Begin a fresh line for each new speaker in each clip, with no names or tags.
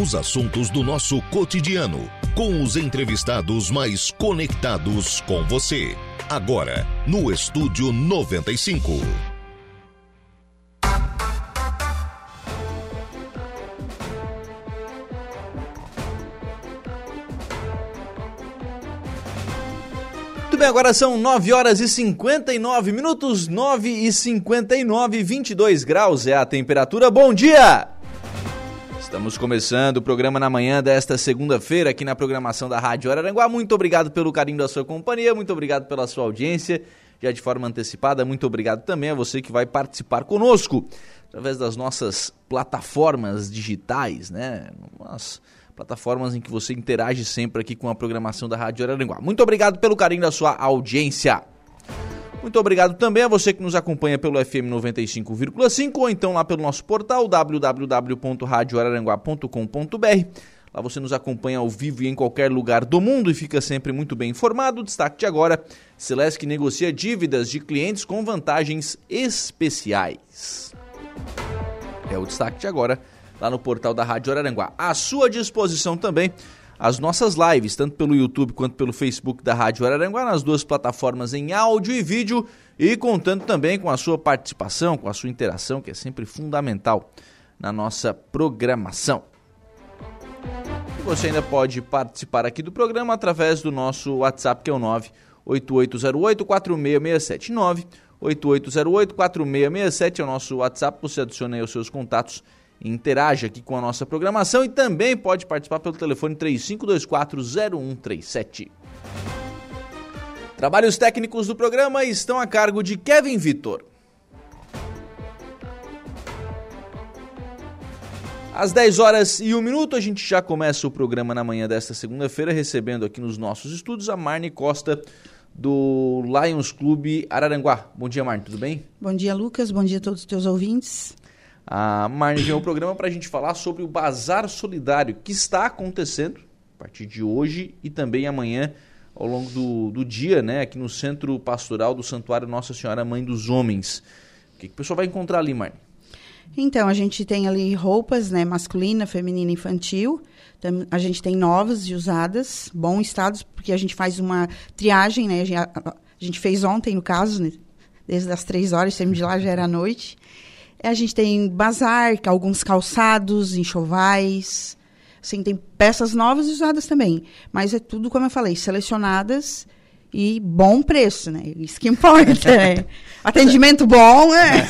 Os assuntos do nosso cotidiano, com os entrevistados mais conectados com você. Agora, no Estúdio 95.
Muito bem, agora são 9 horas e 59 minutos, 9 e 59, 22 graus é a temperatura. Bom dia! Estamos começando o programa na manhã desta segunda-feira aqui na programação da Rádio Araranguá. Muito obrigado pelo carinho da sua companhia, muito obrigado pela sua audiência. Já de forma antecipada, muito obrigado também a você que vai participar conosco através das nossas plataformas digitais, né? Nossa plataformas em que você interage sempre aqui com a programação da Rádio Araranguá. Muito obrigado pelo carinho da sua audiência. Muito obrigado também a você que nos acompanha pelo FM 95,5 ou então lá pelo nosso portal www.radioararanguá.com.br. Lá você nos acompanha ao vivo e em qualquer lugar do mundo e fica sempre muito bem informado. Destaque de agora: Celesc negocia dívidas de clientes com vantagens especiais. É o destaque de agora lá no portal da Rádio Araranguá. À sua disposição também as nossas lives, tanto pelo YouTube quanto pelo Facebook da Rádio Araranguá, nas duas plataformas em áudio e vídeo, e contando também com a sua participação, com a sua interação, que é sempre fundamental na nossa programação. Você ainda pode participar aqui do programa através do nosso WhatsApp, que é o 98808-4667. 98808-4667 é o nosso WhatsApp, você adiciona aí os seus contatos interage aqui com a nossa programação e também pode participar pelo telefone 35240137. Trabalhos técnicos do programa estão a cargo de Kevin Vitor. Às 10 horas e 1 minuto, a gente já começa o programa na manhã desta segunda-feira, recebendo aqui nos nossos estúdios a Marne Costa, do Lions Clube Araranguá. Bom dia, Marne, tudo bem?
Bom dia, Lucas. Bom dia a todos os teus ouvintes.
A Marne veio ao programa para a gente falar sobre o Bazar Solidário, que está acontecendo a partir de hoje e também amanhã, ao longo do, do dia, né, aqui no Centro Pastoral do Santuário Nossa Senhora Mãe dos Homens. O que, que o pessoal vai encontrar ali, Marne?
Então, a gente tem ali roupas, né, masculina, feminina, infantil. A gente tem novas e usadas, bom estado, porque a gente faz uma triagem, né? A gente fez ontem, no caso, né, desde as três horas, saímos de lá, já era noite. A gente tem bazar, alguns calçados, enxovais. Assim, tem peças novas e usadas também. Mas é tudo, como eu falei, selecionadas e bom preço, né? Isso que importa, né? Atendimento bom, né?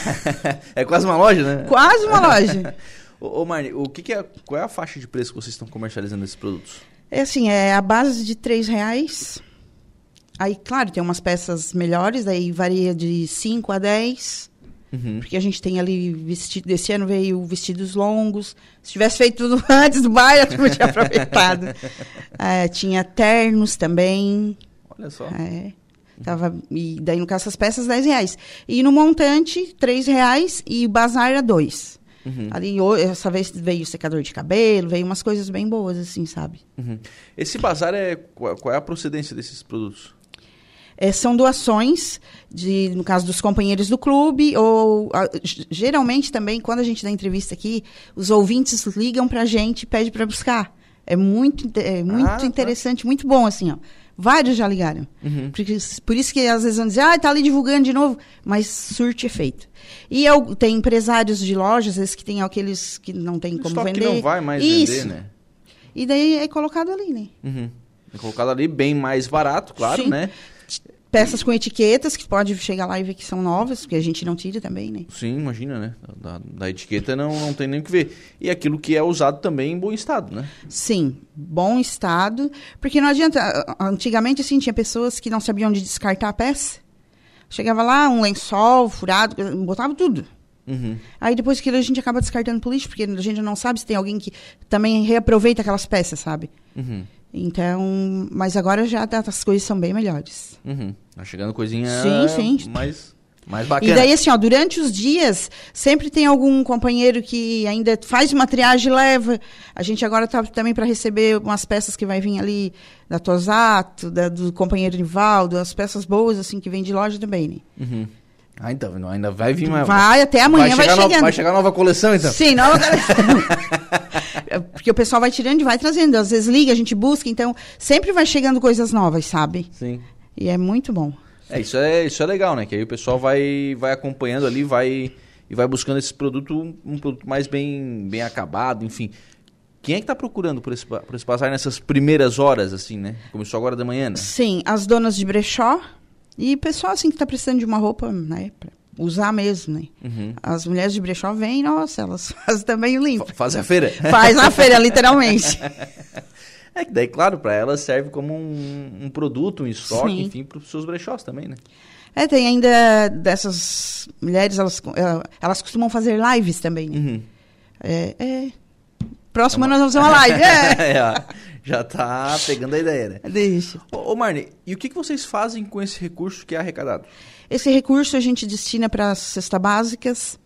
É quase uma loja, né?
Quase uma loja.
ô, ô Marne, o que, que, é, qual é a faixa de preço que vocês estão comercializando esses produtos?
É assim, é a base de três reais. Aí, claro, tem umas peças melhores, aí varia de 5 a 10. Uhum. Porque a gente tem ali vestido. Desse ano veio vestidos longos. Se tivesse feito tudo antes do baile, a gente tinha aproveitado. é, tinha ternos também.
Olha só.
É, tava, e daí, no caso, essas peças, 10 reais. E no montante, 3 reais e o bazar era 2. Uhum. Ali, essa vez veio secador de cabelo, veio umas coisas bem boas, assim, sabe?
Uhum. Esse bazar é. Qual é a procedência desses produtos?
É, são doações, de, no caso dos companheiros do clube, ou a, geralmente também, quando a gente dá entrevista aqui, os ouvintes ligam para a gente e pedem para buscar. É muito, é muito ah, tá. interessante, tá. muito bom, assim, ó. Vários já ligaram. Uhum. Porque, por isso que às vezes vão dizer, ah, tá ali divulgando de novo, mas surte efeito. E eu, tem empresários de lojas, esses que tem aqueles que não tem como vender.
que não vai mais isso. vender, né?
E daí é colocado ali, né?
Uhum. É colocado ali bem mais barato, claro, Sim. né?
Peças com etiquetas, que pode chegar lá e ver que são novas, porque a gente não tira também, né?
Sim, imagina, né? Da, da etiqueta não, não tem nem o que ver. E aquilo que é usado também em bom estado, né?
Sim, bom estado. Porque não adianta. Antigamente, assim, tinha pessoas que não sabiam onde descartar a peça. Chegava lá, um lençol furado, botava tudo. Uhum. Aí depois que a gente acaba descartando pro lixo, porque a gente não sabe se tem alguém que também reaproveita aquelas peças, sabe? Uhum. Então, mas agora já tá, as coisas são bem melhores.
Uhum. Tá chegando coisinha
sim, sim.
mais, mais bacana.
E daí, assim, ó, durante os dias, sempre tem algum companheiro que ainda faz uma triagem e leva. A gente agora tá também para receber umas peças que vai vir ali da Tosato, da, do companheiro Nivaldo, as peças boas, assim, que vem de loja também, né?
Uhum. Ah, então, ainda vai vir uma.
Vai, até amanhã vai,
vai
chegando.
vai chegar nova coleção, então?
Sim, nova coleção. Porque o pessoal vai tirando e vai trazendo. Às vezes liga, a gente busca, então sempre vai chegando coisas novas, sabe?
Sim.
E é muito bom.
É, isso é, isso é legal, né? Que aí o pessoal vai, vai acompanhando ali, vai e vai buscando esse produto, um produto mais bem, bem acabado, enfim. Quem é que está procurando por esse, por esse passar nessas primeiras horas, assim, né? Começou agora da manhã, né?
Sim, as donas de brechó e pessoal, assim, que está precisando de uma roupa, né? Pra usar mesmo, né?
Uhum.
As mulheres de brechó vêm, nossa, elas fazem também o limpo.
Fa- Faz a feira.
Faz na feira, literalmente.
É que daí, claro, para elas serve como um, um produto, um estoque,
Sim.
enfim, para os seus brechós também, né?
É, tem ainda dessas mulheres, elas, elas costumam fazer lives também, né?
Uhum.
É, é. Próximo ano nós vamos fazer uma live. É.
É, já tá pegando a ideia, né?
Deixa.
Ô, ô Marne, e o que, que vocês fazem com esse recurso que é arrecadado?
Esse recurso a gente destina para as cestas básicas.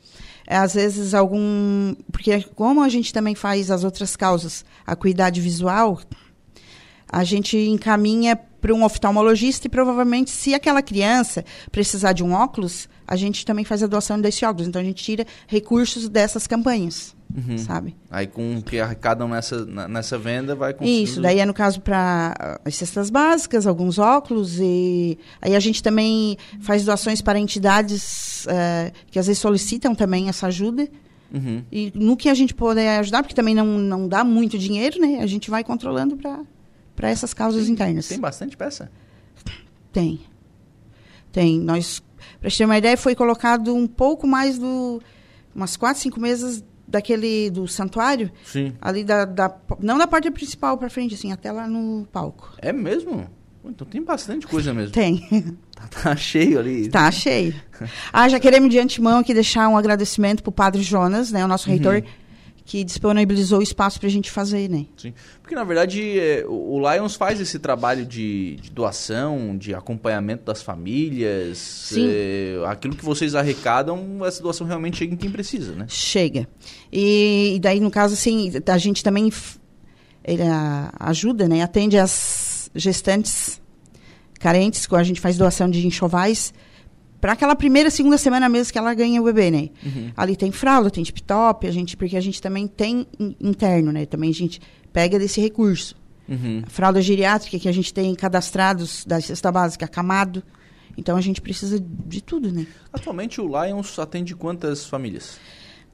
É, às vezes algum. Porque como a gente também faz as outras causas, a cuidade visual, a gente encaminha para um oftalmologista e provavelmente, se aquela criança precisar de um óculos, a gente também faz a doação desse óculos. Então a gente tira recursos dessas campanhas,
Uhum.
sabe?
Aí com o que arrecadam nessa, nessa venda, vai conseguindo...
Isso, daí é no caso para as cestas básicas, alguns óculos e aí a gente também faz doações para entidades eh, que às vezes solicitam também essa ajuda
Uhum.
e no que a gente puder ajudar, porque também não, não dá muito dinheiro, né? A gente vai controlando para essas causas internas.
Tem bastante peça?
Tem. Tem. Nós, para te ter uma ideia, foi colocado um pouco mais do umas quatro, cinco mesas daquele do santuário
Sim.
ali da, da não da porta principal para frente, assim, até lá no palco.
É mesmo? Então tem bastante coisa mesmo.
Tem.
Tá, tá cheio ali.
Tá cheio. Ah, já queremos de antemão aqui deixar um agradecimento pro Padre Jonas, né, o nosso reitor, que disponibilizou o espaço pra gente fazer, né?
Sim. Porque, na verdade, é, o Lions faz esse trabalho de, de doação, de acompanhamento das famílias.
Sim.
é, aquilo que vocês arrecadam, essa doação realmente chega em quem precisa, né?
Chega. E, e daí, no caso, assim, a gente também ele, a- ajuda, né? Atende as gestantes carentes, quando a gente faz doação de enxovais, para aquela primeira, segunda semana mesmo que ela ganha o bebê, né? Ali tem fralda, tem tip-top, a gente, porque a gente também tem in- interno, né? Também a gente pega desse recurso.
Uhum.
A fralda geriátrica que a gente tem cadastrados da cesta básica, camado. Então a gente precisa de tudo, né?
Atualmente, o Lions atende quantas famílias?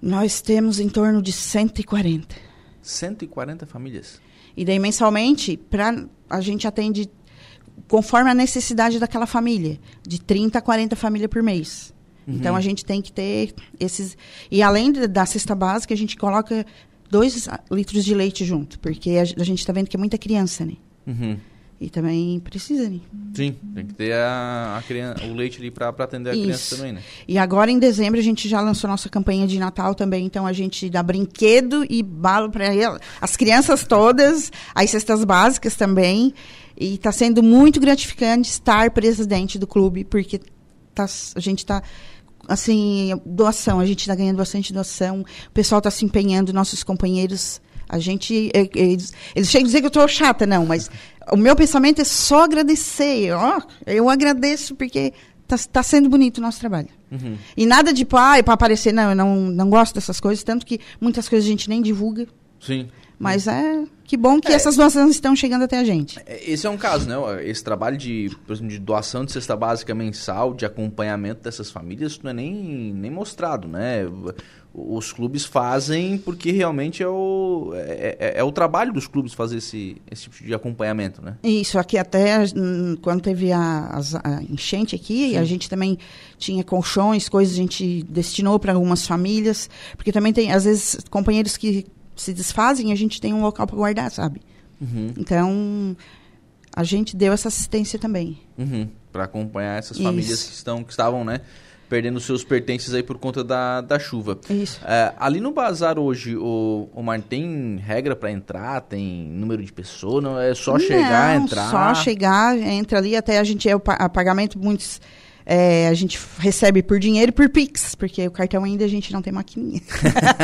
Nós temos em torno de 140.
140 famílias.
E daí mensalmente, pra, a gente atende conforme a necessidade daquela família, de 30 a 40 famílias por mês. Então a gente tem que ter esses. E além da cesta básica, a gente coloca dois litros de leite junto, porque a, a gente está vendo que é muita criança, né?
Uhum.
E também precisa, né?
Sim, tem que ter a, a criança, o leite ali para atender a
Isso.
criança também, né?
E agora em dezembro a gente já lançou nossa campanha de Natal também, então a gente dá brinquedo e balo para as crianças todas, as cestas básicas também. E está sendo muito gratificante estar presidente do clube, porque tá, a gente está assim, doação, a gente está ganhando bastante doação, o pessoal está se empenhando, nossos companheiros, a gente, eles, eles chegam a dizer que eu estou chata, não, mas o meu pensamento é só agradecer, ó, eu agradeço porque está tá sendo bonito o nosso trabalho.
Uhum.
E nada de, pai para aparecer, não, eu não, não gosto dessas coisas, tanto que muitas coisas a gente nem divulga,
Sim.
mas é que bom que
É.
essas doações estão chegando até a gente.
É, Esse é um caso, né? Esse trabalho de, por exemplo, de doação de cesta básica mensal, de acompanhamento dessas famílias, isso não é nem, nem mostrado, né? Os clubes fazem porque realmente é o, é, é- é o trabalho dos clubes fazer esse, esse tipo de acompanhamento, né?
Isso, aqui até hum, quando teve a, a enchente aqui, a gente também tinha colchões, coisas a gente destinou para algumas famílias, porque também tem, às vezes, companheiros que se desfazem, a gente tem um local para guardar, sabe?
Uhum.
Então, a gente deu essa assistência também.
Uhum. Para acompanhar essas
Isso.
famílias que, estão, que estavam, né? Perdendo seus pertences aí por conta da, da chuva.
Isso.
É, ali no bazar hoje, o, o Mar tem regra para entrar? Tem número de pessoa? Não é só chegar,
Não,
entrar?
Só chegar, entra ali, até a gente é o pagamento muitos. É, a gente recebe por dinheiro e por Pix, porque o cartão ainda a gente não tem maquininha.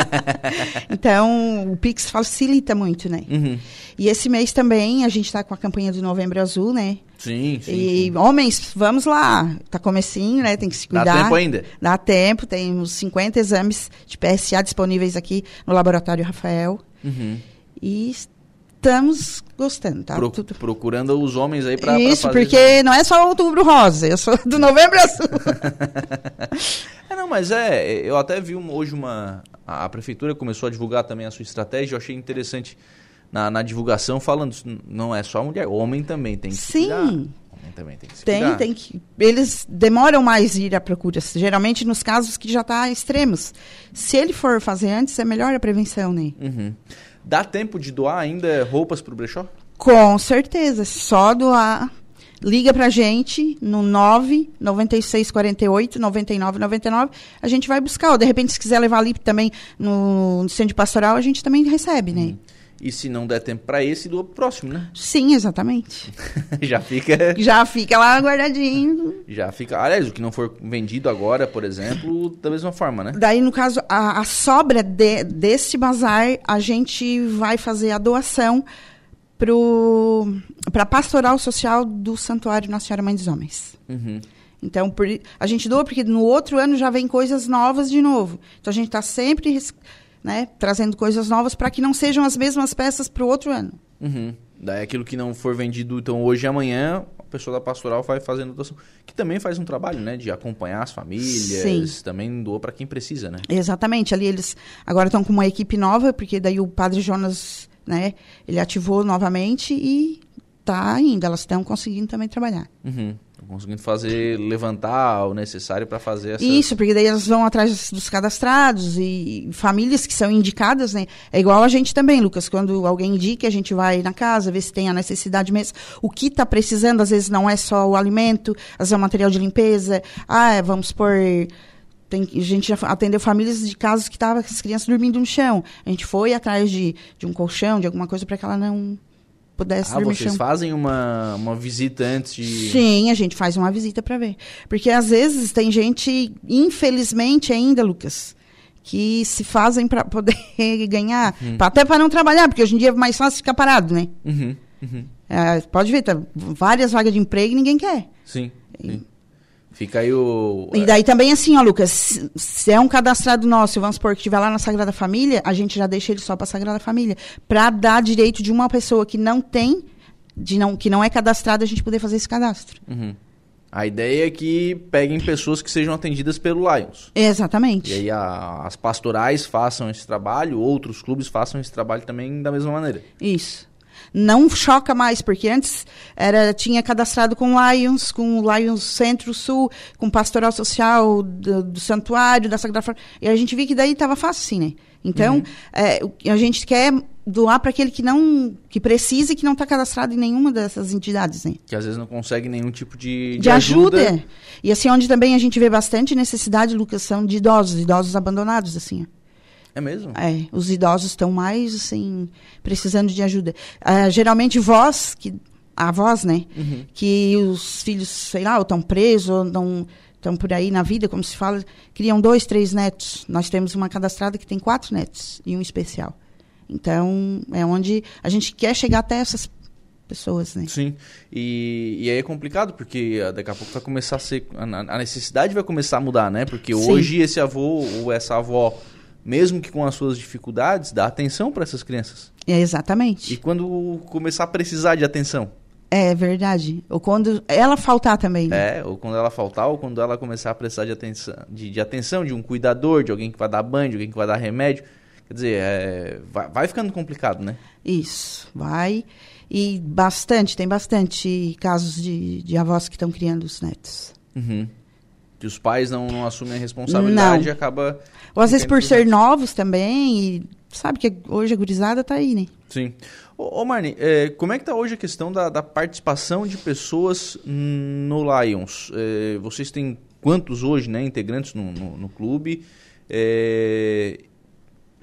então, o Pix facilita muito, né?
Uhum.
E esse mês também a gente está com a campanha do Novembro Azul, né?
Sim, sim.
e
sim.
homens, vamos lá. Tá comecinho, né? Tem que se
Dá
cuidar.
tempo ainda?
Dá tempo, temos 50 exames de PSA disponíveis aqui no Laboratório Rafael.
Uhum.
E estamos gostando, tá?
Pro- Procurando os homens aí pra,
Isso,
pra fazer.
porque não é só outubro rosa, eu sou do novembro azul.
É, não, mas é, eu até vi hoje uma. A prefeitura começou a divulgar também a sua estratégia, eu achei interessante na, na divulgação, falando, não é só mulher, homem também tem que
Sim.
cuidar. Também tem que se
Tem,
cuidar.
tem que. Eles demoram mais ir à procura, geralmente nos casos que já tá extremos. Se ele for fazer antes, é melhor a prevenção, né?
Uhum. Dá tempo de doar ainda roupas pro brechó?
Com certeza, só doar. Liga pra gente no 9 96 48 99 99. A gente vai buscar. Ou de repente, se quiser levar ali também no, no centro pastoral, a gente também recebe, né?
E se não der tempo pra esse, doa pro próximo, né?
Sim, exatamente.
já fica.
Já fica lá guardadinho.
Já fica. Aliás, o que não for vendido agora, por exemplo, da mesma forma, né?
Daí, no caso, a, a sobra de, desse bazar, a gente vai fazer a doação para a pastoral social do Santuário Nossa Senhora Mãe dos Homens.
Uhum.
Então, por a gente doa porque no outro ano já vem coisas novas de novo. Então, a gente está sempre res- né, trazendo coisas novas para que não sejam as mesmas peças para o outro ano.
Uhum. Daí aquilo que não for vendido então hoje e amanhã, a pessoa da pastoral vai fazendo doação. Que também faz um trabalho, né? De acompanhar as famílias.
Sim.
Também doa pra quem precisa, né?
Exatamente. Ali eles agora estão com uma equipe nova, porque daí o Padre Jonas, né, ele ativou novamente e tá indo. Elas estão conseguindo também trabalhar.
Uhum. Conseguindo fazer, levantar o necessário pra fazer essa.
Isso, porque daí elas vão atrás dos cadastrados e famílias que são indicadas, né? É igual a gente também, Lucas. Quando alguém indica, a gente vai na casa, ver se tem a necessidade mesmo. O que está precisando, às vezes, não é só o alimento, às vezes é o material de limpeza. Ah, é, vamos supor. Tem, a gente já atendeu famílias de casos que estavam as crianças dormindo no chão. A gente foi atrás de, de um colchão, de alguma coisa, para que ela não pudesse
Ah, vocês fazem uma, uma visita antes de.
Sim, a gente faz uma visita para ver. Porque às vezes tem gente, infelizmente ainda, Lucas, que se fazem para poder ganhar, pra- até para não trabalhar, porque hoje em dia é mais fácil ficar parado, né?
Uhum. Uhum.
É, pode ver, tá, várias vagas de emprego e ninguém quer.
Sim. sim. Fica aí o.
E daí também assim, ó, Lucas, se, se é um cadastrado nosso, vamos supor que estiver lá na Sagrada Família, a gente já deixa ele só para Sagrada Família, para dar direito de uma pessoa que não tem, de não, que não é cadastrada, a gente poder fazer esse cadastro.
Uhum. A ideia é que peguem pessoas que sejam atendidas pelo Lions.
Exatamente.
E aí a- as pastorais façam esse trabalho, outros clubes façam esse trabalho também da mesma maneira.
Isso. Não choca mais, porque antes era, tinha cadastrado com o Lions, com o Lions Centro-Sul, com Pastoral Social do, do Santuário, da Sagrada Família. E a gente viu que daí estava fácil, assim, né? Então, é, o que a gente quer doar para aquele que não que precisa e que não está cadastrado em nenhuma dessas entidades, né?
Que às vezes não consegue nenhum tipo de, de,
De ajuda. E assim, onde também a gente vê bastante necessidade, Lucas, são de idosos, idosos abandonados, assim. ó.
É mesmo?
É, os idosos estão mais, assim, precisando de ajuda. Ah, geralmente, vós, que, avós, né?
Uhum.
Que os filhos, sei lá, ou estão presos, ou não estão por aí na vida, como se fala, criam dois, três netos. Nós temos uma cadastrada que tem quatro netos e um especial. Então, é onde a gente quer chegar até essas pessoas, né?
Sim. E, e aí é complicado, porque ah, daqui a pouco vai começar a ser. A, a necessidade vai começar a mudar, né? Porque
Sim.
hoje esse avô ou essa avó, mesmo que com as suas dificuldades, dá atenção para essas crianças.
É, exatamente.
E quando começar a precisar de atenção?
É verdade. Ou quando ela faltar também. né?
É, ou quando ela faltar, ou quando ela começar a precisar de atenção, de, de atenção, de um cuidador, de alguém que vai dar banho, de alguém que vai dar remédio. Quer dizer, é, vai, vai ficando complicado, né?
Isso, vai. E bastante, tem bastante casos de, de avós que estão criando os netos.
Uhum. Que os pais não, não assumem a responsabilidade
Não.
e acaba.
Ou às vezes por ser novos também, e sabe que hoje a gurizada tá aí, né?
Sim. Ô, ô Marne, é, como é que tá hoje a questão da, da participação de pessoas no Lions? É, vocês têm quantos hoje, né, integrantes no, no, no clube? É,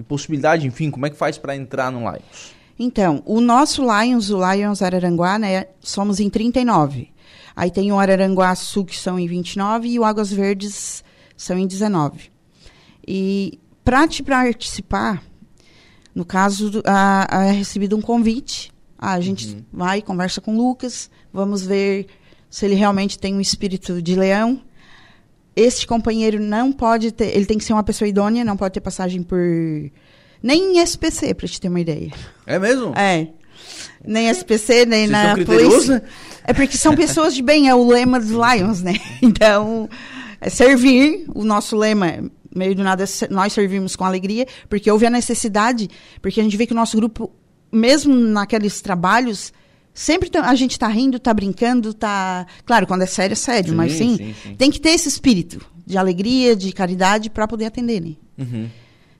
possibilidade, enfim, como é que faz para entrar no Lions?
Então, o nosso Lions, o Lions Araranguá, né, somos em 39. Aí tem o Araranguá Sul, que são em 29, e o Águas Verdes são em 19. E para te participar, no caso, a- a- é recebido um convite. Ah, a gente vai, conversa com o Lucas, vamos ver se ele realmente tem um espírito de leão. Este companheiro não pode ter, ele tem que ser uma pessoa idônea, não pode ter passagem por Nem em SPC, para te ter uma ideia.
É mesmo?
É. Nem SPC, nem
Vocês
na polícia.
né?
É porque são pessoas de bem, é o lema dos Lions, né? Então, é servir, o nosso lema, meio do nada, nós servimos com alegria, porque houve a necessidade, porque a gente vê que o nosso grupo, mesmo naqueles trabalhos, sempre a gente está rindo, está brincando, está... Claro, quando é sério, é sério, mas
Sim,
sim,
sim, sim.
tem que ter esse espírito de alegria, de caridade, para poder atender, né?
Uhum.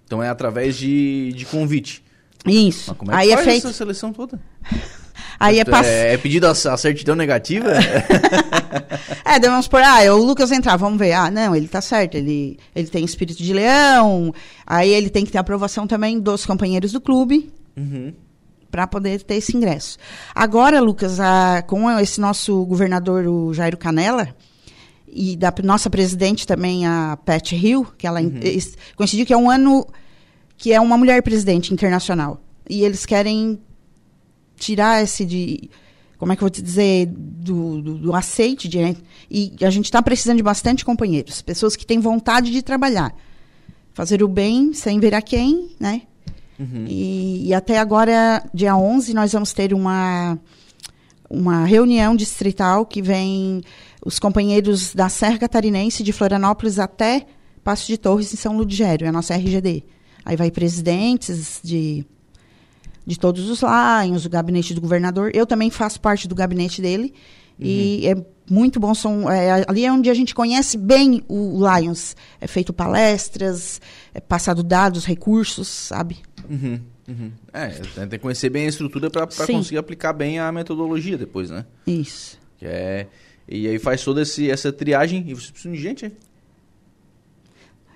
Então é através de, de convite.
Isso.
Mas como é que
Aí é
faz
feito...
essa seleção toda?
Aí é pass...
É, é pedido a, a certidão negativa?
É, daí vamos por, ah, o Lucas entrar, vamos ver. Ah, não, ele tá certo, ele, ele tem espírito de leão. Aí ele tem que ter aprovação também dos companheiros do clube
uhum.
para poder ter esse ingresso. Agora, Lucas, a- com esse nosso governador, o Jairo Canela, e da nossa presidente também, a Pat Hill, que ela es- coincidiu que é um ano que é uma mulher presidente internacional. E eles querem tirar esse de. Como é que eu vou te dizer? Do, do, do aceite. De? E a gente está precisando de bastante companheiros. Pessoas que têm vontade de trabalhar. Fazer o bem sem ver a quem, né?
Uhum.
E, e até agora, dia 11, nós vamos ter uma, uma reunião distrital que vem os companheiros da Serra Catarinense, de Florianópolis até Passo de Torres, em São Ludgério, é a nossa RGD. Aí vai presidentes de, de todos os Lions, o gabinete do governador. Eu também faço parte do gabinete dele. E é muito bom. São, é, ali é onde a gente conhece bem o Lions. É feito palestras, é passado dados, recursos, sabe?
Uhum. Uhum. É, tem que conhecer bem a estrutura para conseguir aplicar bem a metodologia depois, né?
Isso.
Que é, e aí faz toda esse, essa triagem e vocês precisam de gente?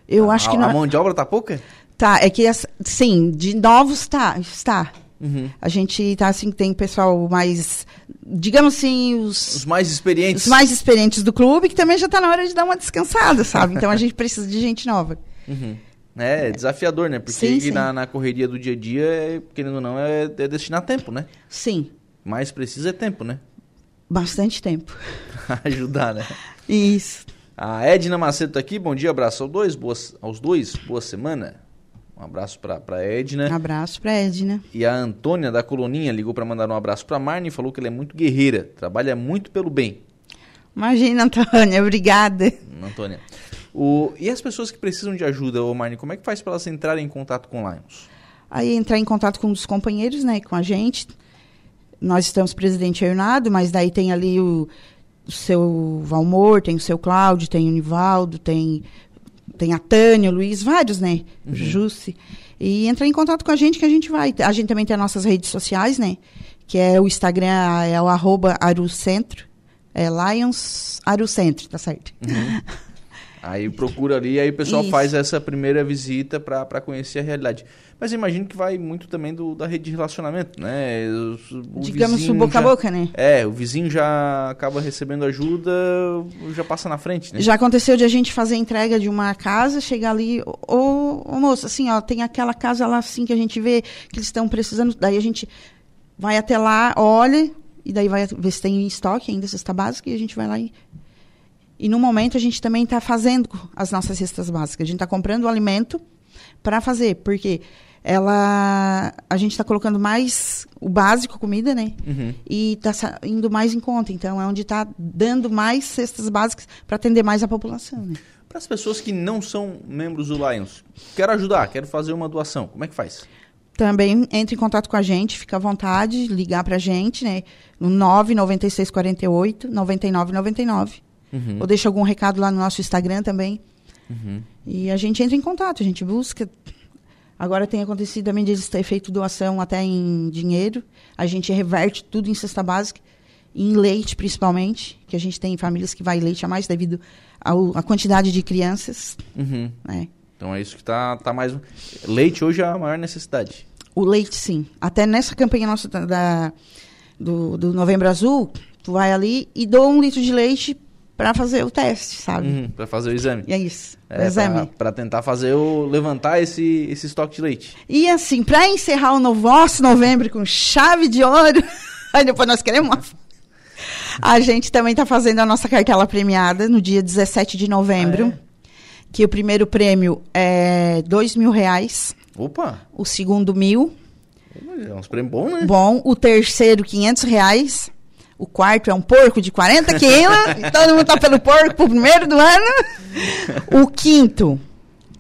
Eu
a,
acho que
a,
não.
a mão de obra tá pouca?
Tá, é que, sim, de novos tá, está.
Uhum.
A gente tá assim, tem pessoal mais, digamos assim, os,
Os mais experientes.
os mais experientes do clube, que também já tá na hora de dar uma descansada, sabe? Então a gente precisa de gente nova.
Uhum. É, desafiador, né? Porque
Sim, sim.
Na, na correria do dia a dia, é, querendo ou não, é, é destinar tempo, né?
Sim,
Mais precisa é tempo, né?
bastante tempo.
Ajudar, né?
Isso.
A Edna Macedo tá aqui, bom dia, abraço aos dois, boas, aos dois, boa semana. Um abraço pra Edna.
Abraço pra Edna.
E a Antônia da Coloninha ligou pra mandar um abraço pra Marne e falou que ela é muito guerreira, trabalha muito pelo bem.
Imagina, Antônia, obrigada.
Antônia. O, e as pessoas que precisam de ajuda, ô Marne, como é que faz pra elas entrarem em contato com o Lions?
Aí entrar em contato com um dos companheiros, né, com a gente. Nós estamos presidente Hernado, mas daí tem ali o, o seu Valmor, tem o seu Cláudio, tem o Nivaldo, tem, tem a Tânia, o Luiz, vários, né? O Jusce. E entrar em contato com a gente que a gente vai. A gente também tem as nossas redes sociais, né? Que é o Instagram, é o arroba Arucentro. É Lions Arucentro, tá certo?
Aí procura ali, aí o pessoal
Isso.
faz essa primeira visita pra conhecer a realidade. Mas imagino que vai muito também do, da rede de relacionamento, né? O, o
Digamos o boca
já-
a boca, né?
É, o vizinho já acaba recebendo ajuda, já passa na frente, né?
Já aconteceu de a gente fazer a entrega de uma casa, chegar ali, ô, ô moço, assim, ó, tem aquela casa lá assim que a gente vê que eles estão precisando, daí a gente vai até lá, olha, e daí vai ver se tem em estoque ainda cesta básica, e a gente vai lá e. E no momento a gente também está fazendo as nossas cestas básicas. A gente está comprando o alimento para fazer, porque ela. A gente está colocando mais o básico, comida, né?
Uhum.
e está indo mais em conta. Então, é onde está dando mais cestas básicas para atender mais a população. Né?
Para as pessoas que não são membros do Lions, quero ajudar, quero fazer uma doação, como é que faz?
Também entre em contato com a gente, fica à vontade, ligar para a gente, né? No 99648 9999.
Uhum.
Ou deixa algum recado lá no nosso Instagram também.
Uhum.
E a gente entra em contato, a gente busca. Agora tem acontecido também de eles terem feito doação até em dinheiro. A gente reverte tudo em cesta básica, em leite principalmente, que a gente tem famílias que vai leite a mais devido à quantidade de crianças.
Uhum.
Né?
Então é isso que tá, tá mais. Leite hoje é a maior necessidade.
O leite, sim. Até nessa campanha nossa da, da- do, do Novembro Azul, tu vai ali e doa um litro de leite para fazer o teste, sabe?
Uhum. Para fazer o exame.
E é isso. o
É,
exame.
para tentar fazer o levantar esse, esse estoque de leite.
E assim, para encerrar o nosso novembro com chave de ouro, aí depois nós queremos uma. A gente também está fazendo a nossa cartela premiada no dia 17 de novembro.
Ah, é?
Que o primeiro prêmio é dois mil reais.
Opa!
O segundo, mil.
É uns prêmios bons, né?
Bom. O terceiro, 500 reais. O quarto é um porco de 40 quilos. todo mundo tá pelo porco pro primeiro do ano. O quinto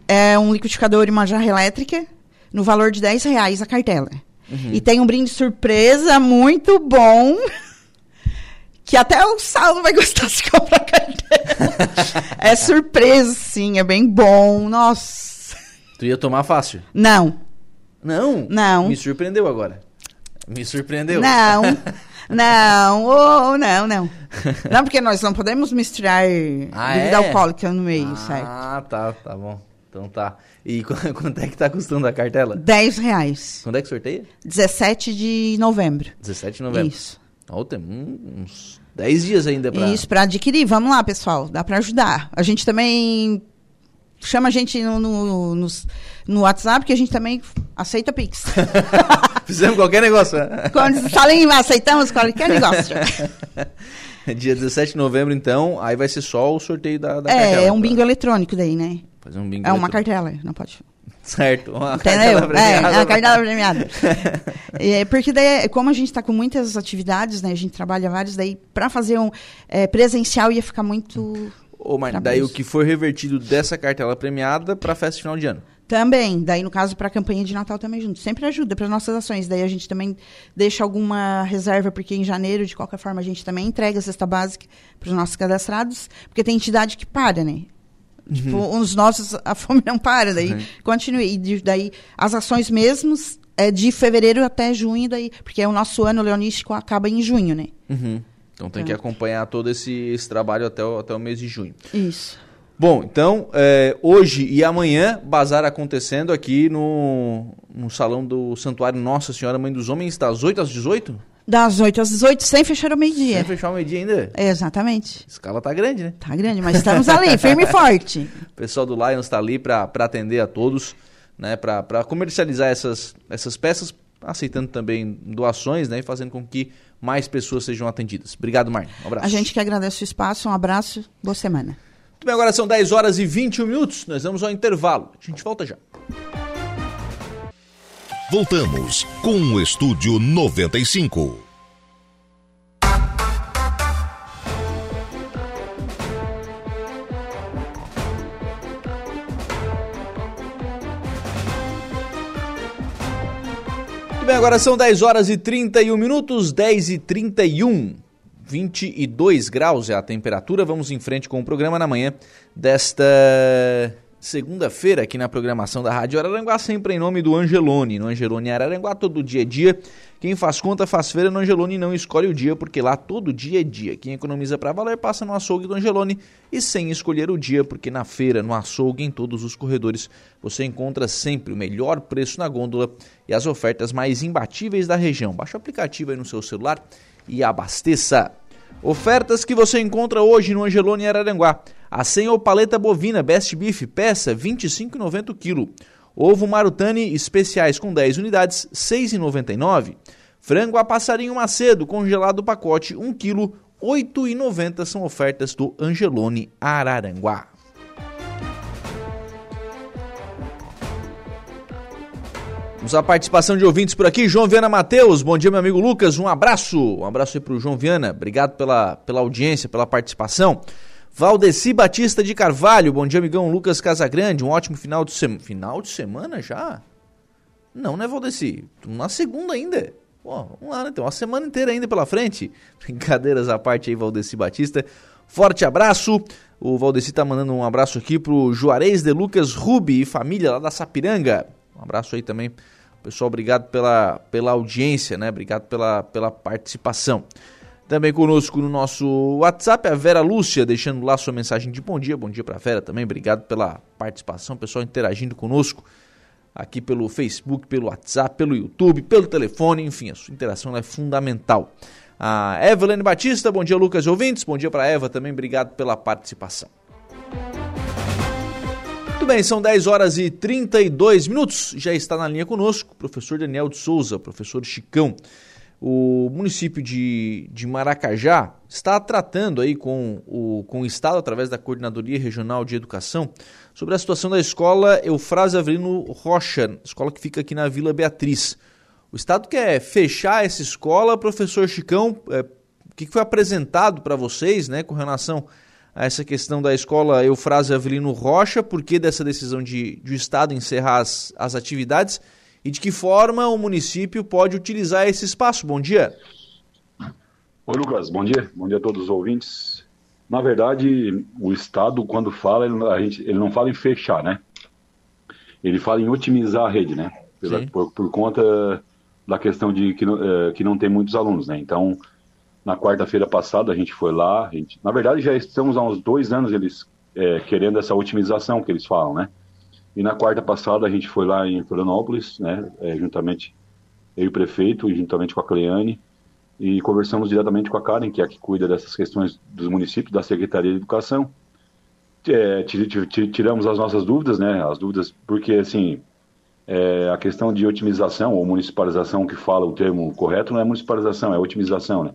é um liquidificador e uma jarra elétrica no valor de 10 reais a cartela. Uhum. E tem um brinde surpresa muito bom. Que até o Saulo vai gostar se comprar cartela. é surpresa, sim, é bem bom. Nossa.
Tu ia tomar fácil?
Não.
Não?
Não.
Me surpreendeu agora. Me surpreendeu.
Não. Não, oh, não, não. Não, porque nós não podemos misturar
ah,
bebida
é?
alcoólica no meio,
ah,
certo?
Ah, tá, tá bom. Então tá. E quanto é que tá custando a cartela?
10 reais.
Quando é que sorteia?
17 de novembro.
17 de novembro.
Isso.
Oh, tem uns 10 dias ainda pra...
Isso, pra adquirir. Vamos lá, pessoal. Dá pra ajudar. A gente também chama a gente no, no, no, no WhatsApp, que a gente também aceita Pix.
Fizemos qualquer negócio. né?
Quando falem, aceitamos qualquer negócio.
Dia 17 de novembro, então, aí vai ser só o sorteio da, da
é,
cartela.
é um
tá?
bingo eletrônico daí, né?
Fazer um bingo
É uma cartela, não pode.
Certo, uma
Entendeu?
cartela
É,
premiada.
é a cartela premiada. é, porque daí, como a gente está com muitas atividades, né? A gente trabalha vários, daí para fazer um é, presencial ia ficar muito.
Marta,
Trabalhos.
daí o que for revertido dessa cartela premiada pra festa de final de ano.
Também, daí no caso para a campanha de Natal também junto. Sempre ajuda para nossas ações. Daí a gente também deixa alguma reserva, porque em janeiro, de qualquer forma, a gente também entrega a cesta básica para os nossos cadastrados, porque tem entidade que para, né? Tipo, os nossos, a fome não para, daí
Uhum.
continua. E daí as ações mesmos é de fevereiro até junho, daí, porque o nosso ano leonístico acaba em junho, né?
Uhum. Então tem que acompanhar todo esse, esse trabalho até o, até o mês de junho.
Isso.
Bom, então, é, hoje e amanhã, bazar acontecendo aqui no, no salão do Santuário Nossa Senhora Mãe dos Homens, das 8 às 18?
Das 8 às 18, sem fechar o meio-dia.
Sem fechar o meio-dia ainda?
É, exatamente.
A escala tá grande, né?
Tá grande, mas estamos ali, firme e forte.
O pessoal do Lions está ali para atender a todos, né? Para comercializar essas, essas peças, aceitando também doações, né? E fazendo com que mais pessoas sejam atendidas. Obrigado, Marne. Um abraço.
A gente que agradece o espaço, um abraço, boa semana.
Muito bem, agora são 10 horas e 21 minutos. Nós vamos ao intervalo. A gente volta já.
Voltamos com o Estúdio 95.
Bem, agora são 10 horas e 31 minutos, 10 e 31. 22 graus é a temperatura. Vamos em frente com o programa na manhã desta segunda-feira aqui na programação da Rádio Araranguá, sempre em nome do Angelone. No Angelone Araranguá, todo dia é dia. Quem faz conta faz feira no Angelone não escolhe o dia, porque lá todo dia é dia. Quem economiza para valer passa no açougue do Angelone e sem escolher o dia, porque na feira, no açougue, em todos os corredores, você encontra sempre o melhor preço na gôndola e as ofertas mais imbatíveis da região. Baixe o aplicativo aí no seu celular e abasteça. Ofertas que você encontra hoje no Angelone Araranguá. A 100 ou paleta bovina Best Beef, peça R$ 25,90 kg. Ovo Marutani especiais com 10 unidades, R$ 6,99. Frango a passarinho macedo congelado pacote 1 kg, R$ 8,90 são ofertas do Angelone Araranguá. Vamos à participação de ouvintes por aqui. João Viana Matheus, bom dia, meu amigo Lucas. Um abraço. Um abraço aí pro João Viana. Obrigado pela, pela audiência, pela participação. Valdeci Batista de Carvalho, bom dia, amigão Lucas Casagrande. Um ótimo final de semana. Final de semana já? Não, né, Valdeci? Na segunda ainda. Pô, vamos lá, né? Tem uma semana inteira ainda pela frente. Brincadeiras à parte aí, Valdeci Batista. Forte abraço. O Valdeci tá mandando um abraço aqui pro Juarez de Lucas Rubi e família lá da Sapiranga. Um abraço aí também. Pessoal, obrigado pela, pela audiência, né? Obrigado pela, pela participação. Também conosco no nosso WhatsApp, a Vera Lúcia, deixando lá sua mensagem de bom dia. Bom dia pra Vera também. Obrigado pela participação, pessoal interagindo conosco aqui pelo Facebook, pelo WhatsApp, pelo YouTube, pelo telefone, enfim, a sua interação é fundamental. A Evelyn Batista, bom dia, Lucas ouvintes. Bom dia para Eva também, obrigado pela participação. Muito bem, são 10 horas e 32 minutos. Já está na linha conosco o professor Daniel de Souza, professor Chicão. O município de, de Maracajá está tratando aí com o, com o Estado, através da Coordenadoria Regional de Educação, sobre a situação da escola Eufrásio Avelino Rocha, escola que fica aqui na Vila Beatriz. O Estado quer fechar essa escola, professor Chicão, é, o que foi apresentado para vocês né, com relação a essa questão da escola Eufrásio Avelino Rocha, por que dessa decisão de, de o Estado encerrar as, as atividades e de que forma o município pode utilizar esse espaço. Bom dia.
Oi, Lucas, bom dia. Bom dia a todos os ouvintes. Na verdade, o Estado, quando fala, ele, a gente, ele não fala em fechar, né? Ele fala em otimizar a rede, né? Pela, por, por, conta da questão de que, é, que não tem muitos alunos, né? Então, na quarta-feira passada, a gente foi lá. Gente, na verdade, já estamos há uns dois anos eles é, querendo essa otimização que eles falam, né? E na quarta passada a gente foi lá em Florianópolis, né, é, juntamente eu e o prefeito, juntamente com a Cleane, e conversamos diretamente com a Karen, que é a que cuida dessas questões dos municípios, da Secretaria de Educação. É, tiramos as nossas dúvidas, né, as dúvidas, porque assim, é, a questão de otimização ou municipalização, que fala o termo correto, não é municipalização, é otimização, né?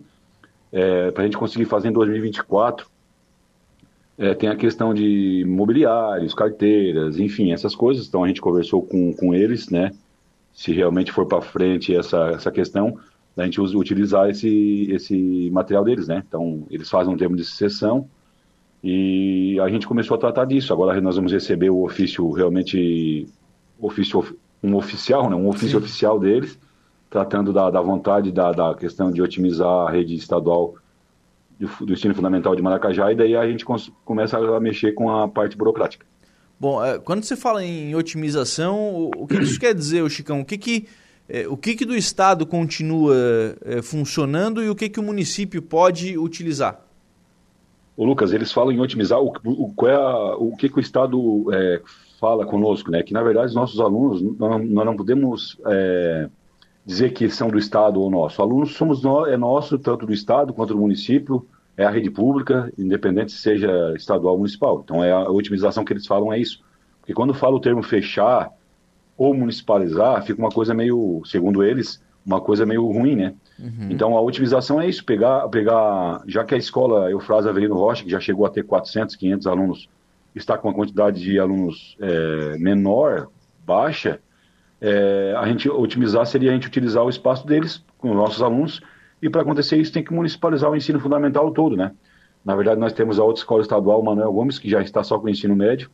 É, Para a gente conseguir fazer em 2024 é, tem a questão de mobiliários, carteiras, enfim, essas coisas. Então a gente conversou com, com eles, né? Se realmente for para frente essa, essa questão, a gente usa, utilizar esse, esse material deles, né? Então eles fazem um termo de sessão e a gente começou a tratar disso. Agora nós vamos receber o ofício realmente, ofício, um oficial, né? Um ofício Sim. oficial deles, tratando da, da vontade da, da questão de otimizar a rede estadual do ensino fundamental de Maracajá e daí a gente começa a mexer com a parte burocrática.
Bom, é, quando você fala em otimização, o que isso quer dizer, Chicão? O que que, é, o que, que do Estado continua é, funcionando e o que, que o município pode utilizar?
O Lucas, eles falam em otimizar o, o, é a, o que, que o Estado é, fala conosco, né? Que na verdade os nossos alunos, nós, não podemos é, dizer que são do Estado ou nosso. Alunos somos nós, é nosso, tanto do Estado quanto do município, é a rede pública, independente se seja estadual ou municipal. Então, é a otimização que eles falam é isso. Porque quando fala o termo fechar ou municipalizar, fica uma coisa meio, segundo eles, uma coisa meio ruim, né? Uhum. Então, a otimização é isso, pegar, pegar, já que a escola Eufrásio Avelino Rocha, que já chegou a ter 400, 500 alunos, está com uma quantidade de alunos é, menor, baixa, é, a gente otimizar seria a gente utilizar o espaço deles com os nossos alunos e para acontecer isso tem que municipalizar o ensino fundamental todo, né? Na verdade nós temos a outra escola estadual, Manuel Gomes, que já está só com o ensino médio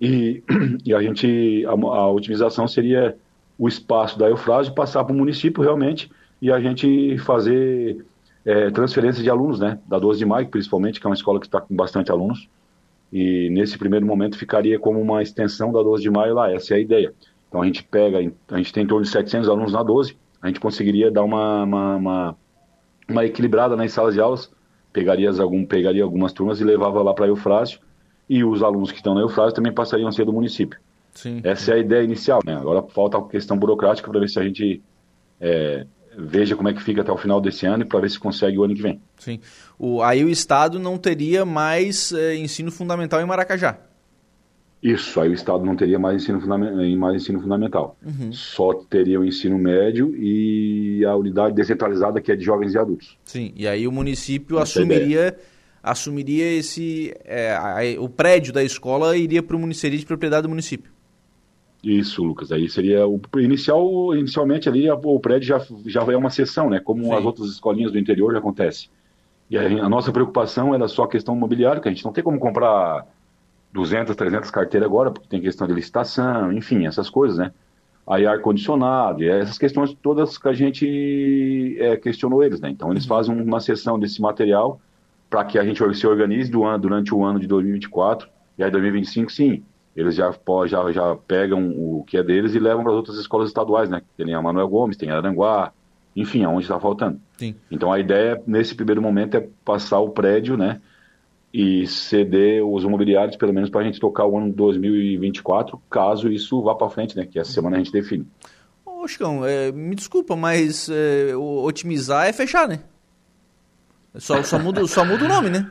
e, e a gente a, a otimização seria o espaço da Eufrásio passar para o município realmente e a gente fazer é, transferência de alunos, né? Da 12 de maio, principalmente, que é uma escola que está com bastante alunos. E nesse primeiro momento ficaria como uma extensão da 12 de maio lá, essa é a ideia. Então a gente pega, a gente tem em torno de 700 alunos na 12, a gente conseguiria dar uma, uma, uma, uma equilibrada nas salas de aulas, pegaria, algum, pegaria algumas turmas e levava lá para Eufrásio, e os alunos que estão na Eufrásio também passariam a ser do município. Sim. Essa é a ideia inicial, né? Agora falta a questão burocrática para ver se a gente é, veja como é que fica até o final desse ano e para ver se consegue o ano que vem.
Sim. O, aí o Estado não teria mais é, ensino fundamental em Maracajá.
Isso, aí o Estado não teria mais ensino, fundamental, mais ensino fundamental. Uhum. Só teria o ensino médio e a unidade descentralizada que é de jovens e adultos.
Sim, e aí o município Essa é assumiria, assumiria esse. É, a, o prédio da escola iria para o município de propriedade do município.
Isso, Lucas. Aí seria o inicial, inicialmente ali o prédio já, já é uma seção, né? Como Sim. as outras escolinhas do interior já acontece. E a, a nossa preocupação era só a questão imobiliária, que a gente não tem como comprar 200, 300 carteiras agora, porque tem questão de licitação, enfim, essas coisas, né? Aí ar-condicionado, essas questões todas que a gente é, questionou eles, né? Então eles uhum. fazem uma sessão desse material para que a gente se organize ano, durante o ano de 2024, e aí 2025 sim, eles já, já, já pegam o que é deles e levam para as outras escolas estaduais, né? Tem a Manuel Gomes, tem a Aranguá, enfim, aonde está faltando. Sim. Então a ideia nesse primeiro momento é passar o prédio, né? E ceder os imobiliários, pelo menos para a gente tocar o ano 2024, caso isso vá para frente, né? Que essa semana a gente define.
Ô, Chicão, é, me desculpa, mas é, otimizar é fechar, né? Só, só, muda, só muda o nome, né?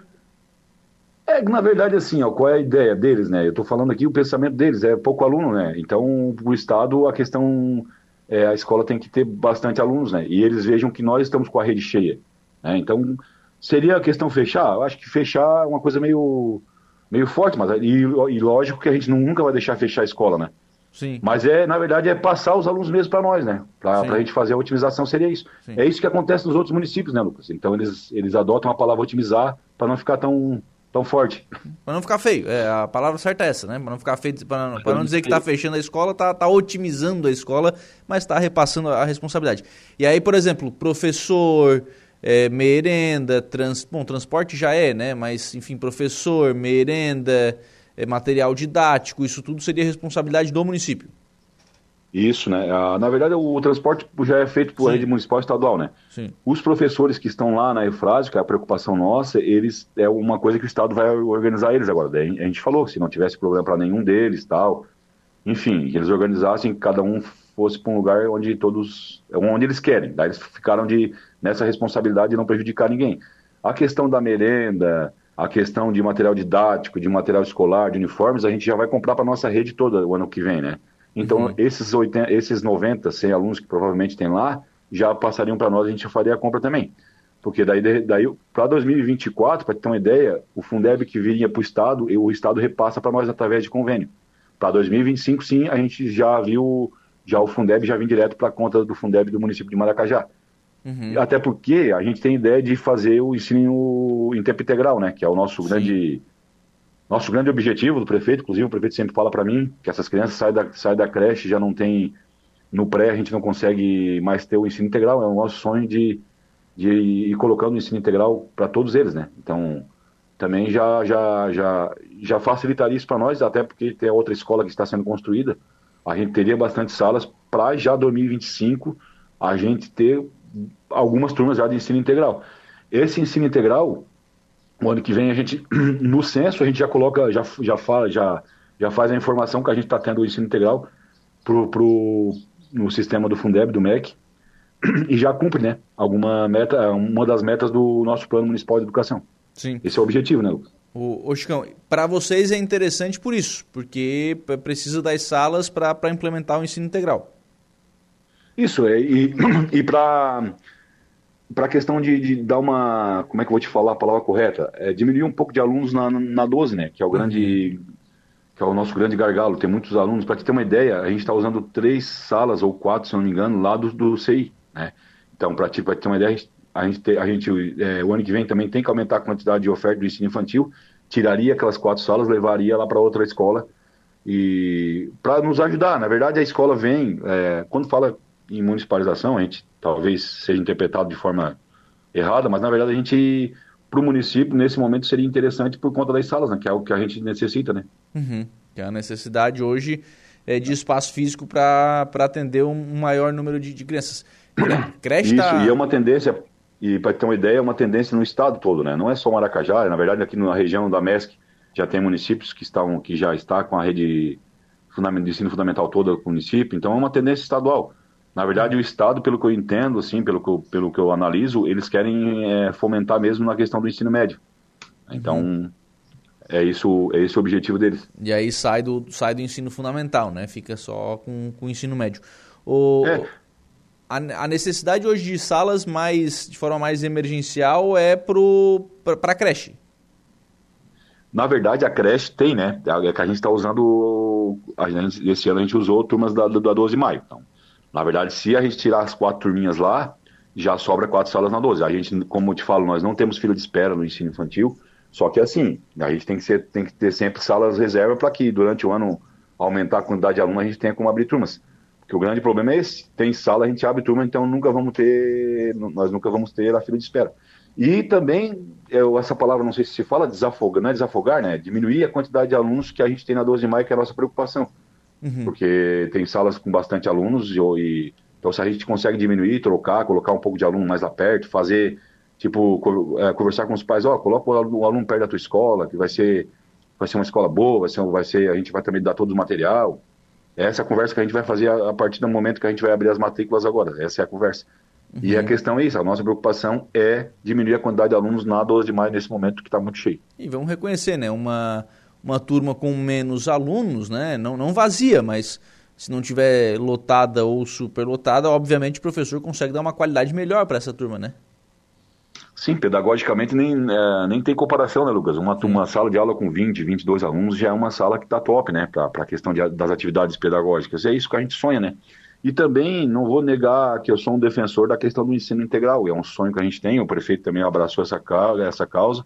É, na verdade, assim, ó, qual é a ideia deles, né? Eu estou falando aqui o pensamento deles, é pouco aluno, né? Então, o Estado, a questão é, a escola tem que ter bastante alunos, né? E eles vejam que nós estamos com a rede cheia. Né? Então, seria a questão fechar? Eu acho que fechar é uma coisa meio, meio forte, mas e, e lógico que a gente nunca vai deixar fechar a escola, né?
Sim.
Mas é, na verdade, é passar os alunos mesmo para nós, né? Para a gente fazer a otimização seria isso. Sim. É isso que acontece nos outros municípios, né, Lucas? Então eles, eles adotam a palavra otimizar para não ficar tão, tão forte.
Para não ficar feio. É, a palavra certa é essa, né? Para não ficar feio, para não, não, dizer que está fechando a escola, tá, tá otimizando a escola, mas está repassando a responsabilidade. E aí, por exemplo, professor, é, merenda, trans, bom, transporte já é, né? Mas, enfim, professor, merenda, é, material didático, isso tudo seria responsabilidade do município.
Isso, né? Ah, na verdade, o, transporte já é feito por Sim. rede municipal e estadual, né?
Sim.
Os professores que estão lá na Eufrásio, que é a preocupação nossa, eles é uma coisa que o Estado vai organizar eles agora. Daí a gente falou, se não tivesse problema para nenhum deles, tal, enfim, que eles organizassem, que cada um fosse para um lugar onde todos, onde eles querem. Daí eles ficaram de nessa responsabilidade de não prejudicar ninguém. A questão da merenda, a questão de material didático, de material escolar, de uniformes, a gente já vai comprar para nossa rede toda o ano que vem, né? Então, uhum. esses, 80, esses 90, 100 alunos que provavelmente tem lá, já passariam para nós, a gente faria a compra também. Porque daí, daí para 2024, para ter uma ideia, o Fundeb que viria para o Estado, o Estado repassa para nós através de convênio. Para 2025, sim, a gente já viu, já o Fundeb já vem direto para a conta do Fundeb do município de Maracajá. Uhum. Até porque a gente tem ideia de fazer o ensino em tempo integral, né? Que é o nosso sim. grande nosso grande objetivo do prefeito, inclusive o prefeito sempre fala para mim que essas crianças saem da, saem da creche já não tem no pré a gente não consegue mais ter o ensino integral, é o nosso sonho de, de ir colocando o ensino integral para todos eles, né? Então, também já já já já facilitaria isso para nós, até porque tem outra escola que está sendo construída, a gente teria bastante salas para já 2025 a gente ter algumas turmas já de ensino integral. Esse ensino integral o ano que vem a gente, no censo, a gente já coloca, já, já fala, já, já faz a informação que a gente está tendo o ensino integral pro, pro, no sistema do Fundeb, do MEC, e já cumpre, né? Alguma meta, uma das metas do nosso plano municipal de educação.
Sim.
Esse é o objetivo, né, Lucas?
O, o Chicão, para vocês é interessante por isso, porque precisa das salas para implementar o ensino integral.
Isso, é, e, e para a questão de, de, dar uma. Como é que eu vou te falar a palavra correta? É, diminuir um pouco de alunos na, na 12, né? Que é o grande. Uhum. Que é o nosso grande gargalo. Tem muitos alunos. Para te ter uma ideia, a gente está usando três salas ou quatro, se não me engano, lá do, do CI. Né? Então, para te, te ter uma ideia, a gente, a gente é, o ano que vem também tem que aumentar a quantidade de oferta do ensino infantil. Tiraria aquelas quatro salas, levaria lá para outra escola. E para nos ajudar, na verdade, a escola vem. É, quando fala em municipalização, a gente talvez seja interpretado de forma errada, mas na verdade a gente, para o município, nesse momento seria interessante por conta das salas, né, que é o que a gente necessita, né?
Uhum. Que é a necessidade hoje é de espaço físico para atender um maior número de, de crianças.
Creche Isso, tá... e é uma tendência, e para ter uma ideia, é uma tendência no estado todo, né? Não é só Maracajá, na verdade aqui na região da MESC já tem municípios que, estão, que já está com a rede de ensino fundamental toda com o município, então é uma tendência estadual. Na verdade, o Estado, pelo que eu entendo, assim, pelo que eu, pelo que eu analiso, eles querem é, fomentar mesmo na questão do ensino médio. Então, uhum. é, isso, é esse o objetivo deles.
E aí sai do, sai do ensino fundamental, né? Fica só com, com o ensino médio. O, é. a, a, necessidade hoje de salas mais de forma mais emergencial é para a creche.
Na verdade, a creche tem, né? É que a gente está usando. A gente, esse ano a gente usou turmas da, da 12 de maio. Então, na verdade, se a gente tirar as quatro turminhas lá, já sobra quatro salas na 12. A gente, como eu te falo, nós não temos fila de espera no ensino infantil, só que assim, a gente tem que, ser, tem que ter sempre salas reserva para que durante o ano aumentar a quantidade de alunos, a gente tenha como abrir turmas. Porque o grande problema é esse, tem sala, a gente abre turma, então nunca vamos ter, nós nunca vamos ter a fila de espera. E também, eu, essa palavra não sei se se fala, desafogar, não é desafogar, né? Diminuir a quantidade de alunos que a gente tem na 12 de maio, que é a nossa preocupação uhum. porque tem salas com bastante alunos e, e, então se a gente consegue diminuir, trocar, colocar um pouco de aluno mais lá perto, fazer tipo é, conversar com os pais, ó, oh, coloca o aluno perto da tua escola, que vai ser vai ser uma escola boa, vai ser, vai ser a gente vai também dar todo o material. Essa é a conversa que a gente vai fazer a, a partir do momento que a gente vai abrir as matrículas agora. Essa é a conversa. Uhum. E a uhum. questão é isso, a nossa preocupação é diminuir a quantidade de alunos na 12 de maio nesse momento que está muito cheio.
E vamos reconhecer, né, uma uma turma com menos alunos, né? Não, não vazia, mas se não tiver lotada ou superlotada, obviamente o professor consegue dar uma qualidade melhor para essa turma, né?
Sim, pedagogicamente nem, é, nem tem comparação, né, Lucas? Uma, uma sala de aula com 20, 22 alunos já é uma sala que está top, né, para a questão de, das atividades pedagógicas. É isso que a gente sonha, né? E também não vou negar que eu sou um defensor da questão do ensino integral. É um sonho que a gente tem, o prefeito também abraçou essa, essa causa.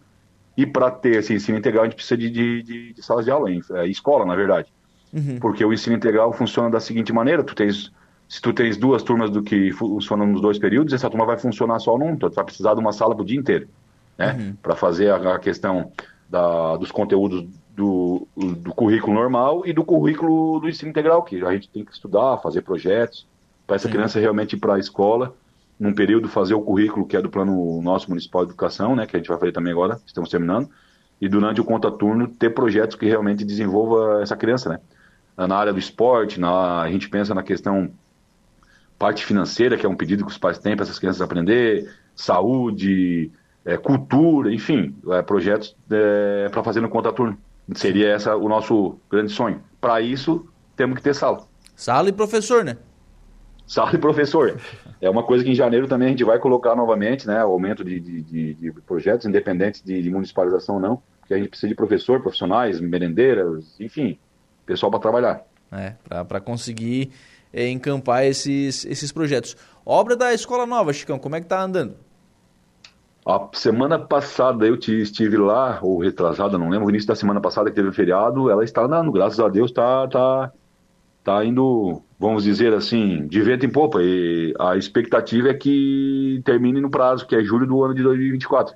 E para ter esse ensino integral, a gente precisa de, de, de salas de aula, é, escola, na verdade. Uhum. Porque o ensino integral funciona da seguinte maneira: tu tens se tu tens duas turmas do que funcionam nos dois períodos, essa turma vai funcionar só num, então tu vai precisar de uma sala para o dia inteiro, né? Uhum. Para fazer a, a questão da, dos conteúdos do, do currículo normal e do currículo do ensino integral, que a gente tem que estudar, fazer projetos, para essa uhum. criança realmente ir para a escola, num período fazer o currículo que é do plano nosso municipal de educação, né? Que a gente vai fazer também agora, estamos terminando, e durante o contaturno ter projetos que realmente desenvolva essa criança, né? Na área do esporte, na, a gente pensa na questão parte financeira, que é um pedido que os pais têm para essas crianças aprender, saúde, é, cultura, enfim, é, projetos é, para fazer no contraturno. Seria essa o nosso grande sonho. Para isso, temos que ter sala.
Sala e professor, né?
Sala e professor. É uma coisa que em janeiro também a gente vai colocar novamente, né? O aumento de, de, de, projetos, independentes de, de municipalização ou não, porque a gente precisa de professor, profissionais, merendeiras, enfim, pessoal para trabalhar.
É, para conseguir é, encampar esses, esses projetos. Obra da Escola Nova, Chicão, como é que tá andando?
A semana passada eu te, estive lá, ou retrasada, não lembro, o início da semana passada que teve o feriado, ela está andando, graças a Deus tá, tá, tá indo, vamos dizer assim, de vento em popa. E a expectativa é que termine no prazo, que é julho do ano de 2024.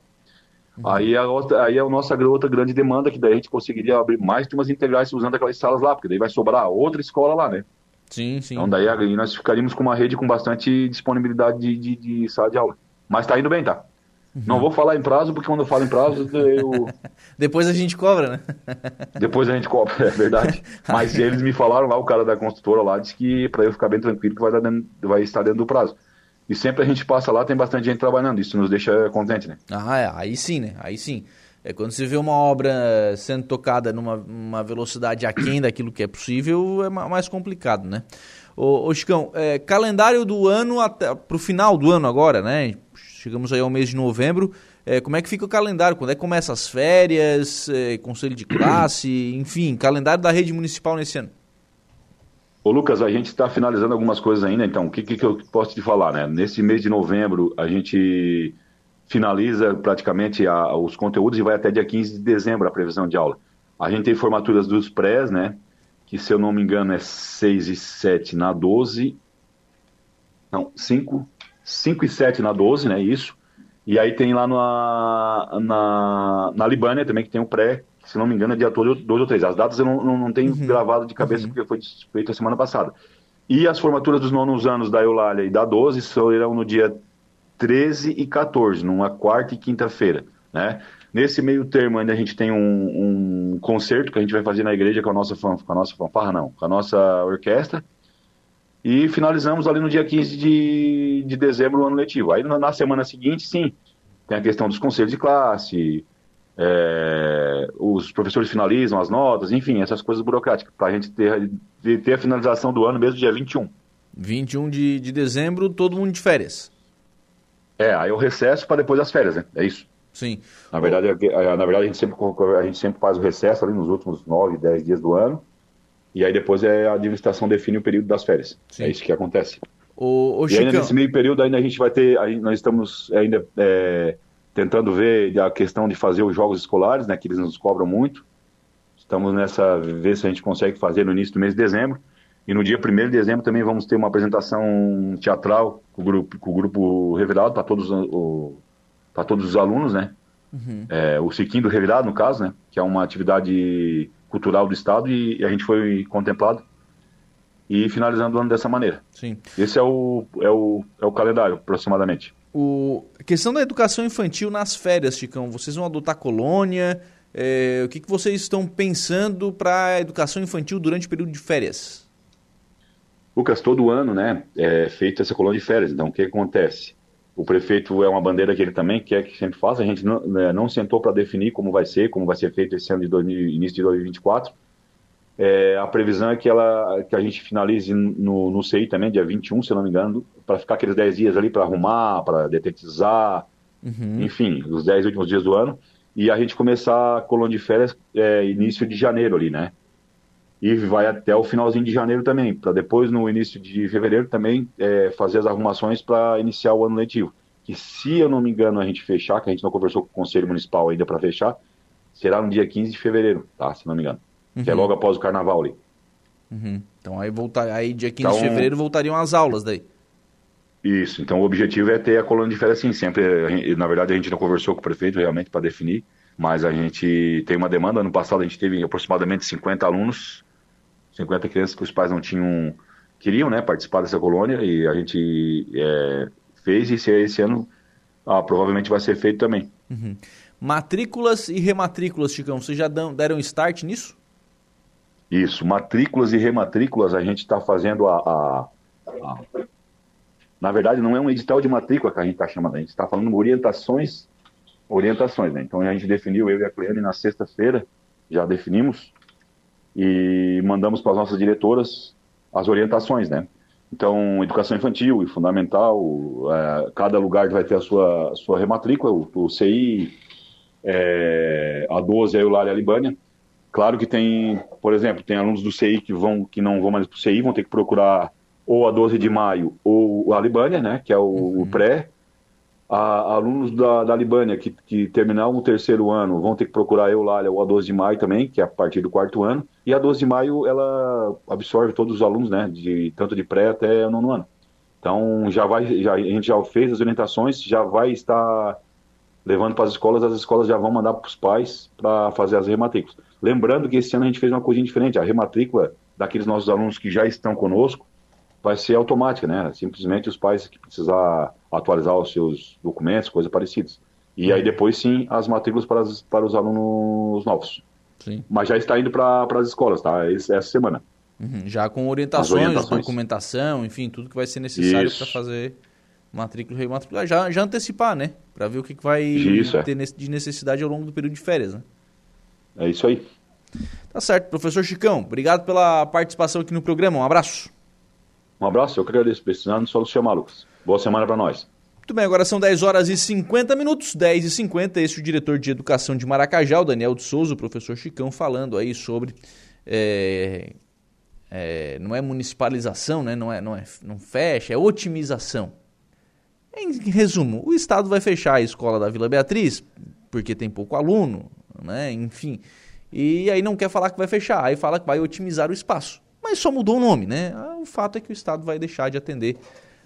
Uhum. Aí, a outra, aí é a nossa outra grande demanda, que daí a gente conseguiria abrir mais turmas integrais usando aquelas salas lá, porque daí vai sobrar outra escola lá, né?
Sim, sim.
Então daí nós ficaríamos com uma rede com bastante disponibilidade de, de, de sala de aula. Mas está indo bem, tá? Uhum. Não vou falar em prazo, porque quando eu falo em prazo, eu...
Depois a gente cobra, né?
Depois a gente cobra, é verdade. Mas eles me falaram lá, o cara da construtora lá, disse que para eu ficar bem tranquilo, que vai, dentro, vai estar dentro do prazo. E sempre a gente passa lá, tem bastante gente trabalhando, isso nos deixa contente, né?
Ah, é, aí sim, né? Aí sim. É quando você vê uma obra sendo tocada numa velocidade aquém daquilo que é possível, é mais complicado, né? Ô, ô Chicão, é, calendário do ano até pro final do ano agora, né? Chegamos aí ao mês de novembro. É, como é que fica o calendário? Quando é que começa as férias, é, conselho de classe, enfim, calendário da rede municipal nesse ano?
Ô Lucas, a gente está finalizando algumas coisas ainda, então o que, que, eu posso te falar, né? Nesse mês de novembro a gente finaliza praticamente a, os conteúdos e vai até dia 15 de dezembro a previsão de aula. A gente tem formaturas dos prés, né? Que se eu não me engano é 6 e 7 na 12. Não, 5, 5 e 7 na 12, né? Isso. E aí tem lá na, na, na Libânia também, que tem o pré, que se não me engano é dia 2 ou 3. As datas eu não, não, não tenho uhum. gravado de cabeça, uhum. porque foi feito a semana passada. E as formaturas dos nonos anos da Eulália e da 12 serão no dia 13 e 14, numa quarta e quinta-feira, né? Nesse meio termo ainda a gente tem um, um, concerto que a gente vai fazer na igreja com a nossa, com a nossa fanfarra, não, com a nossa orquestra. E finalizamos ali no dia 15 de, de dezembro o ano letivo. Aí na semana seguinte, sim, tem a questão dos conselhos de classe, é, os professores finalizam as notas, enfim, essas coisas burocráticas, para a gente ter, ter a finalização do ano mesmo dia 21.
21 de, de dezembro, todo mundo de férias.
É, aí o recesso para depois das férias, né? É isso.
Sim.
Na verdade, é na verdade a, gente sempre, a gente sempre faz o recesso ali nos últimos 9, 10 dias do ano. E aí depois é a administração define o período das férias. Sim. É isso que acontece.
O, o
e ainda nesse meio período ainda a gente vai ter, nós estamos ainda é, tentando ver a questão de fazer os jogos escolares, né, que eles nos cobram muito. Estamos nessa, ver se a gente consegue fazer no início do mês de dezembro. E no dia 1 de dezembro também vamos ter uma apresentação teatral com o grupo, com o grupo Revirado para todos, o, todos os alunos, né? Uhum. É, o Siquim do Revirado, no caso, né? Que é uma atividade cultural do Estado e, a gente foi contemplado. E finalizando o ano dessa maneira.
Sim.
Esse é o, é o, é o calendário, aproximadamente.
O, a questão da educação infantil nas férias, Chicão, vocês vão adotar colônia? É, o que, que vocês estão pensando para a educação infantil durante o período de férias?
Lucas, todo ano, né, é feita essa colônia de férias. Então, o que acontece? O prefeito é uma bandeira que ele também quer que sempre faça. A gente não, né, não sentou para definir como vai ser, como vai ser feito esse ano de 2000, início de 2024. É, a previsão é que, ela, que a gente finalize no, no CI também, dia 21, se eu não me engano, para ficar aqueles 10 dias ali para arrumar, para detetizar, uhum. enfim, os 10 últimos dias do ano. E a gente começar a colônia de férias é, início de janeiro ali, né? E vai até o finalzinho de janeiro também, para depois, no início de fevereiro, também é, fazer as arrumações para iniciar o ano letivo. Que se eu não me engano a gente fechar, que a gente não conversou com o Conselho Municipal ainda para fechar, será no dia 15 de fevereiro, tá? Se não me engano. Uhum. Que é uhum. logo após o carnaval ali.
Uhum. Então aí, voltar, aí dia 15 então, de fevereiro voltariam as aulas daí.
Isso, então o objetivo é ter a colônia de férias assim, sempre, na verdade a gente não conversou com o prefeito realmente para definir, mas a gente tem uma demanda, ano passado a gente teve aproximadamente 50 alunos, 50 crianças que os pais não tinham, queriam né, participar dessa colônia e a gente é, fez e esse, esse ano ah, provavelmente vai ser feito também.
Uhum. Matrículas e rematrículas, Chicão, vocês já deram start nisso?
Isso, matrículas e rematrículas a gente está fazendo a, a, a, Na verdade, não é um edital de matrícula que a gente está chamando, a gente está falando orientações, orientações, né? Então a gente definiu, eu e a Cleane, na sexta-feira, já definimos, e mandamos para as nossas diretoras as orientações, né? Então, educação infantil e fundamental, é, cada lugar vai ter a sua, sua rematrícula, o, o CI, é, a 12 é o Eulália Libânia, Claro que tem, por exemplo, tem alunos do CI que vão que não vão mais para o CI, vão ter que procurar ou a 12 de maio ou a Libânia, né, que é o, uhum. o pré. A, alunos da, da Libânia que, que terminaram o terceiro ano vão ter que procurar a Eulália ou a 12 de maio também, que é a partir do quarto ano. E a 12 de maio ela absorve todos os alunos, né, de tanto de pré até o nono ano. Então já vai, já, a gente já fez as orientações, já vai estar levando para as escolas, as escolas já vão mandar para os pais para fazer as rematrículas. Lembrando que esse ano a gente fez uma coisinha diferente, a rematrícula daqueles nossos alunos que já estão conosco vai ser automática, né? Simplesmente os pais que precisar atualizar os seus documentos, coisas parecidas. E aí depois sim as matrículas para, as, para os alunos novos. Sim. Mas já está indo para as escolas, tá? Essa semana.
Uhum. Já com orientações, orientações, documentação, enfim, tudo que vai ser necessário para fazer matrícula e rematrícula. Já, já antecipar, né? Para ver o que, que vai Isso, é. ter é. de necessidade ao longo do período de férias, né?
É isso aí.
Tá certo, professor Chicão. Obrigado pela participação aqui no programa. Um abraço.
Um abraço, eu que agradeço. Precisando, só chamar, Lucas. Boa semana para nós.
Muito bem, agora são 10 horas e 50 minutos, 10 e 50. Esse é o diretor de Educação de Maracajá, o Daniel de Souza, o professor Chicão, falando aí sobre. É, é, não é municipalização, né? não, é, não, é, não fecha, é otimização. Em resumo, o Estado vai fechar a escola da Vila Beatriz porque tem pouco aluno, né? Enfim. E aí não quer falar que vai fechar, aí fala que vai otimizar o espaço. Mas só mudou o nome, né? Ah, o fato é que o Estado vai deixar de atender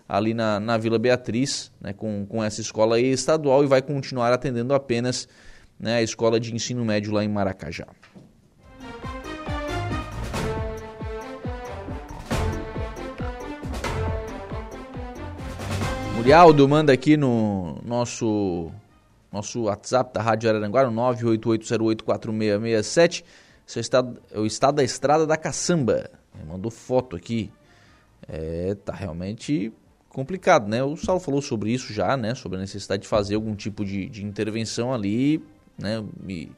ali na, na Vila Beatriz, né, com, com essa escola estadual e vai continuar atendendo apenas né, a escola de ensino médio lá em Maracajá. Murialdo manda aqui no nosso nosso WhatsApp da Rádio Araranguá, 988084667. Esse é o estado, é o estado da estrada da caçamba. Mandou foto aqui. É, tá realmente complicado, né? O Saulo falou sobre isso já, né? Sobre a necessidade de fazer algum tipo de, de intervenção ali, né? E,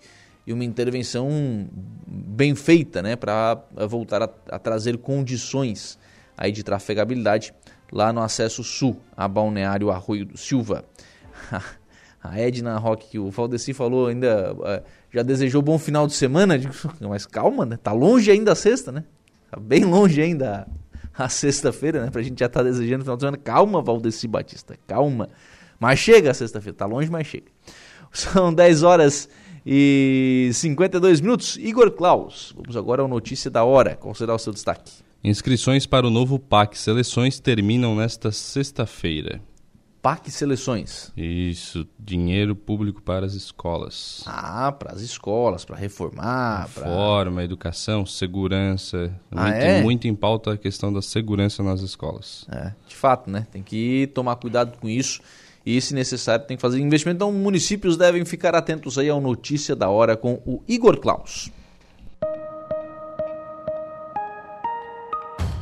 e, uma intervenção bem feita, né? Para voltar a, a trazer condições aí de trafegabilidade lá no acesso sul a Balneário Arroio do Silva. a Edna Rock, que o Valdeci falou ainda, é, já desejou bom final de semana. Mas calma, né? Tá longe ainda a sexta, né? Tá bem longe ainda a, sexta-feira, né? Pra gente já tá desejando final de semana. Calma, Valdeci Batista, calma. Mas chega a sexta-feira, tá longe, mas chega. São 10 horas e 52 minutos. Igor Klaus, vamos agora ao notícia da hora. Qual será o seu destaque?
Inscrições para o novo PAC Seleções terminam nesta sexta-feira.
PAC Seleções.
Isso, dinheiro público para as escolas.
Ah, para as escolas, para reformar.
Reforma, pra... educação, segurança. Ah, é? Tem muito em pauta a questão da segurança nas escolas.
É, de fato, né? Tem que tomar cuidado com isso. E, se necessário, tem que fazer investimento. Então, municípios devem ficar atentos aí ao Notícia da Hora com o Igor Klaus.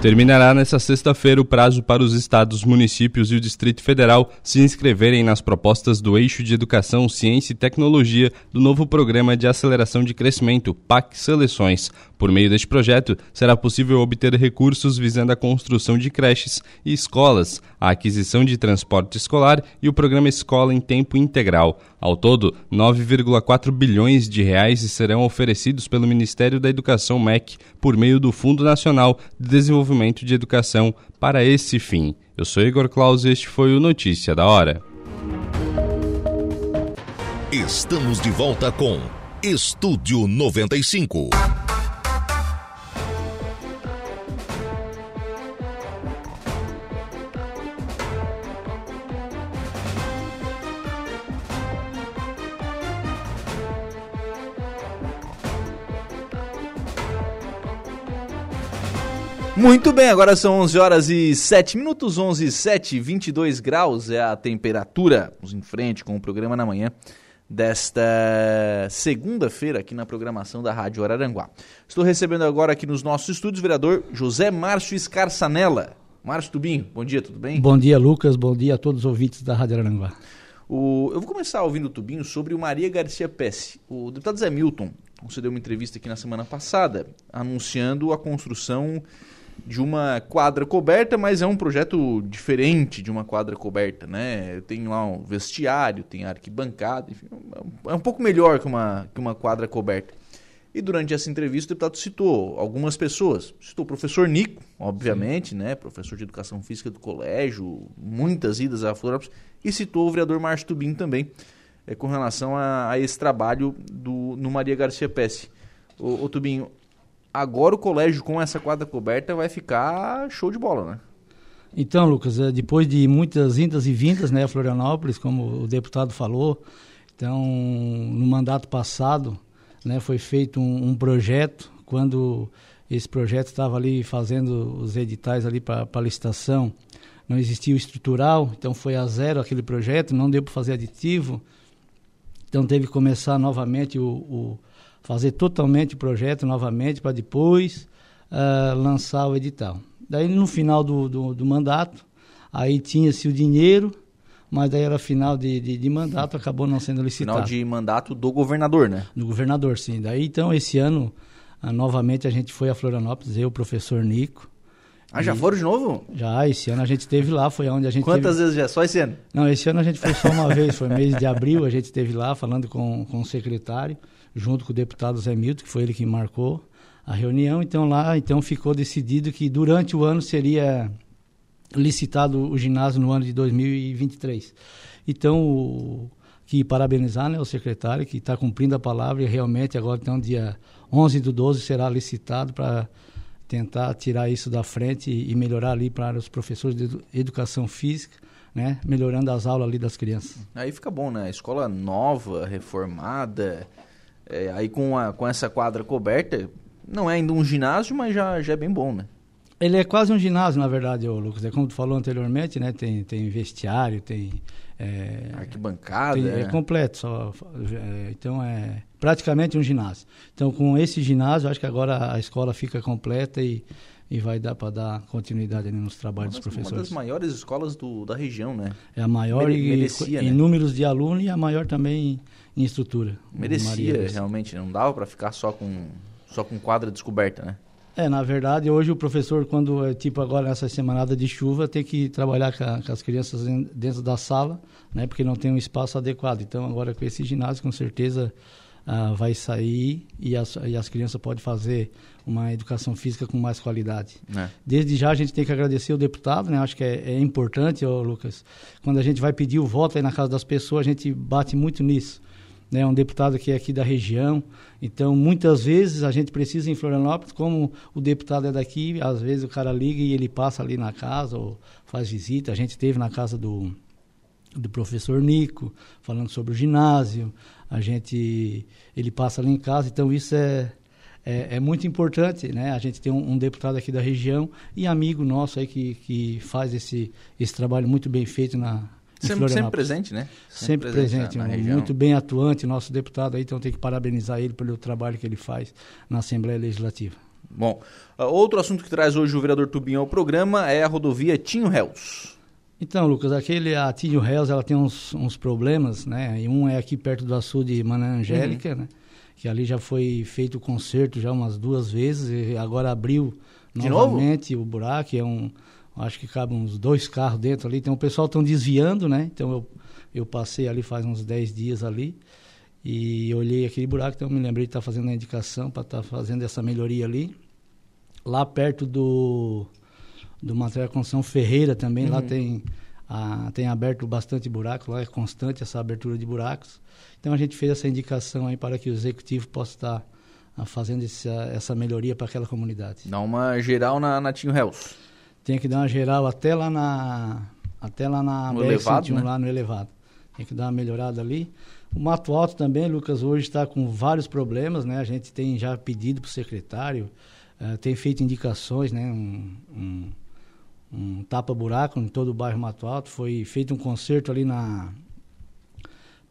Terminará nesta sexta-feira o prazo para os estados, municípios e o Distrito Federal se inscreverem nas propostas do Eixo de Educação, Ciência e Tecnologia do novo Programa de Aceleração de Crescimento, PAC Seleções. Por meio deste projeto, será possível obter recursos visando a construção de creches e escolas, a aquisição de transporte escolar e o programa Escola em Tempo Integral. Ao todo, 9,4 bilhões de reais serão oferecidos pelo Ministério da Educação MEC por meio do Fundo Nacional de Desenvolvimento de Educação para esse fim. Eu sou Igor Claus e este foi o Notícia da Hora.
Estamos de volta com Estúdio 95.
Muito bem, agora são 11 horas e 7 minutos, 11 e 7, 22 graus é a temperatura. Vamos em frente com o programa na manhã desta segunda-feira aqui na programação da Rádio Araranguá. Estou recebendo agora aqui nos nossos estúdios o vereador José Márcio Escarçanella. Márcio Tubinho, bom dia, tudo bem?
Bom dia, Lucas, bom dia a todos os ouvintes da Rádio Araranguá.
O, eu vou começar ouvindo o Tubinho sobre o Maria Garcia Pesce. O deputado Zé Milton concedeu uma entrevista aqui na semana passada anunciando a construção de uma quadra coberta, mas é um projeto diferente de uma quadra coberta, né? Tem lá um vestiário, tem arquibancada, enfim, é um pouco melhor que uma, que uma quadra coberta. E durante essa entrevista o deputado citou algumas pessoas. Citou o professor Nico, obviamente, Sim. né? Professor de educação física do colégio, muitas idas a Florianópolis, e citou o vereador Márcio Tubim também, é, com relação a, a, esse trabalho do, no Maria Garcia Pesce. O, o Tubinho, agora o colégio com essa quadra coberta vai ficar show de bola, né?
Então, Lucas, é, depois de muitas indas e vindas, né, Florianópolis, como o deputado falou, então, no mandato passado, né, foi feito um, um projeto, quando esse projeto estava ali fazendo os editais ali para licitação, não existia o estrutural, então foi a zero aquele projeto, não deu para fazer aditivo, então teve que começar novamente o, o fazer totalmente o projeto novamente para depois uh, lançar o edital. Daí no final do, do, do mandato, aí tinha-se o dinheiro, mas daí era final de, de, de, mandato, acabou não sendo licitado.
Final de mandato do governador, né?
Do governador, sim. Daí então esse ano, uh, novamente a gente foi a Florianópolis, eu, o professor Nico,
ah, já foram de novo?
Já, esse ano a gente esteve lá, foi onde a gente
Quantas
teve...
vezes já? Só esse ano?
Não, esse ano a gente foi só uma vez, foi mês de abril, a gente esteve lá falando com, com o secretário junto com o deputado Zé Milton, que foi ele que marcou a reunião. Então lá então ficou decidido que durante o ano seria licitado o ginásio no ano de 2023. Então, o, que parabenizar né, o secretário que está cumprindo a palavra e realmente agora então dia 11 do 12 será licitado para tentar tirar isso da frente e, melhorar ali para os professores de educação física, né, melhorando as aulas ali das crianças.
Aí fica bom, né? Escola nova, reformada, é, aí com, a, com essa quadra coberta, não é ainda um ginásio, mas já, já é bem bom, né?
Ele é quase um ginásio, na verdade, ô, Lucas. É como tu falou anteriormente, né? Tem, tem vestiário, tem...
É, Arquibancada.
Tem, é. é. completo. Só, é, então, é praticamente um ginásio. Então, com esse ginásio, acho que agora a escola fica completa e, e vai dar para dar continuidade nos trabalhos
uma
dos professores.
Uma das maiores escolas do, da região, né?
É a maior Mere, merecia, em, né? números de alunos e a maior também em estrutura.
Merecia, realmente. Não dava para ficar só com, só com quadra descoberta, né?
É, na verdade, hoje o professor, quando é tipo agora nessa semanada de chuva, tem que trabalhar com, a, com, as crianças dentro da sala, né? Porque não tem um espaço adequado. Então, agora com esse ginásio, com certeza uh, vai sair e as, e as crianças podem fazer uma educação física com mais qualidade. É. Desde já a gente tem que agradecer o deputado, né? Acho que é, é importante, ô, Lucas, quando a gente vai pedir o voto aí na casa das pessoas, a gente bate muito nisso né, um deputado que é aqui da região. Então, muitas vezes a gente precisa em Florianópolis, como o deputado é daqui, às vezes o cara liga e ele passa ali na casa ou faz visita. A gente esteve na casa do, do professor Nico, falando sobre o ginásio. A gente, ele passa ali em casa, então isso é, é, é, muito importante, né? A gente tem um, um, deputado aqui da região e amigo nosso aí que, que faz esse, esse trabalho muito bem feito na
sempre, sempre presente, né?
Sempre, sempre presente, presente muito bem atuante, nosso deputado aí, então tem que parabenizar ele pelo trabalho que ele faz na Assembleia Legislativa.
Bom, uh, outro assunto que traz hoje o vereador Tubinho ao programa é a rodovia Tinho Réus.
Então, Lucas, aquele, a Tinho Réus, ela tem uns, uns problemas, né? E um é aqui perto do açude Mana Angélica, uhum. né? que ali já foi feito o conserto já umas duas vezes e agora abriu
De
novamente
novo?
o buraco, é um acho que cabe uns dois carros dentro ali, então o pessoal estão desviando, né? Então eu, eu passei ali faz uns 10 dias ali e olhei aquele buraco, então eu me lembrei de estar tá fazendo a indicação para estar tá fazendo essa melhoria ali. Lá perto do do material de construção Ferreira também, uhum. lá tem a, tem aberto bastante buraco, lá é constante essa abertura de buracos. Então a gente fez essa indicação aí para que o executivo possa estar ah, fazendo essa, essa melhoria para aquela comunidade.
Dá uma geral na, na Tinho Hells.
Tem que dar uma geral até lá na até lá na
no elevado, né?
lá no elevado. Tem que dar uma melhorada ali. O Mato Alto também, Lucas, hoje está com vários problemas, né? A gente tem já pedido para o secretário, uh, tem feito indicações, né? Um, um, um tapa-buraco em todo o bairro Mato Alto. Foi feito um concerto ali na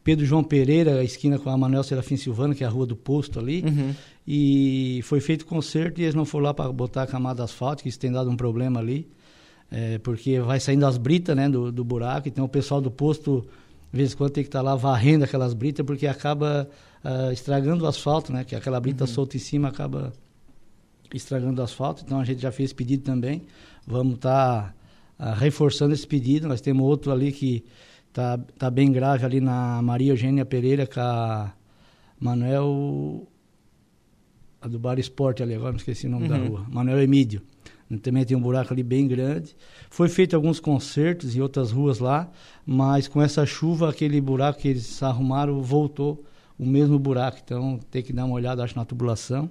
Pedro João Pereira, a esquina com a Manuel Serafim Silvano, que é a rua do posto ali. Uhum. E foi feito conserto e eles não foram lá para botar a camada asfáltica, isso tem dado um problema ali. É, porque vai saindo as britas né, do, do buraco, então o pessoal do posto, de vez em quando, tem que estar tá lá varrendo aquelas britas, porque acaba uh, estragando o asfalto, né? Que aquela brita uhum. solta em cima acaba estragando o asfalto. Então a gente já fez pedido também. Vamos estar tá, uh, reforçando esse pedido. Nós temos outro ali que Tá, tá bem grave ali na Maria Eugênia Pereira com a Manuel. A do Bar Esporte ali, agora me esqueci o nome uhum. da rua. Manuel Emídio. Também tem um buraco ali bem grande. Foi feito alguns concertos em outras ruas lá, mas com essa chuva, aquele buraco que eles arrumaram voltou o mesmo buraco. Então tem que dar uma olhada, acho, na tubulação.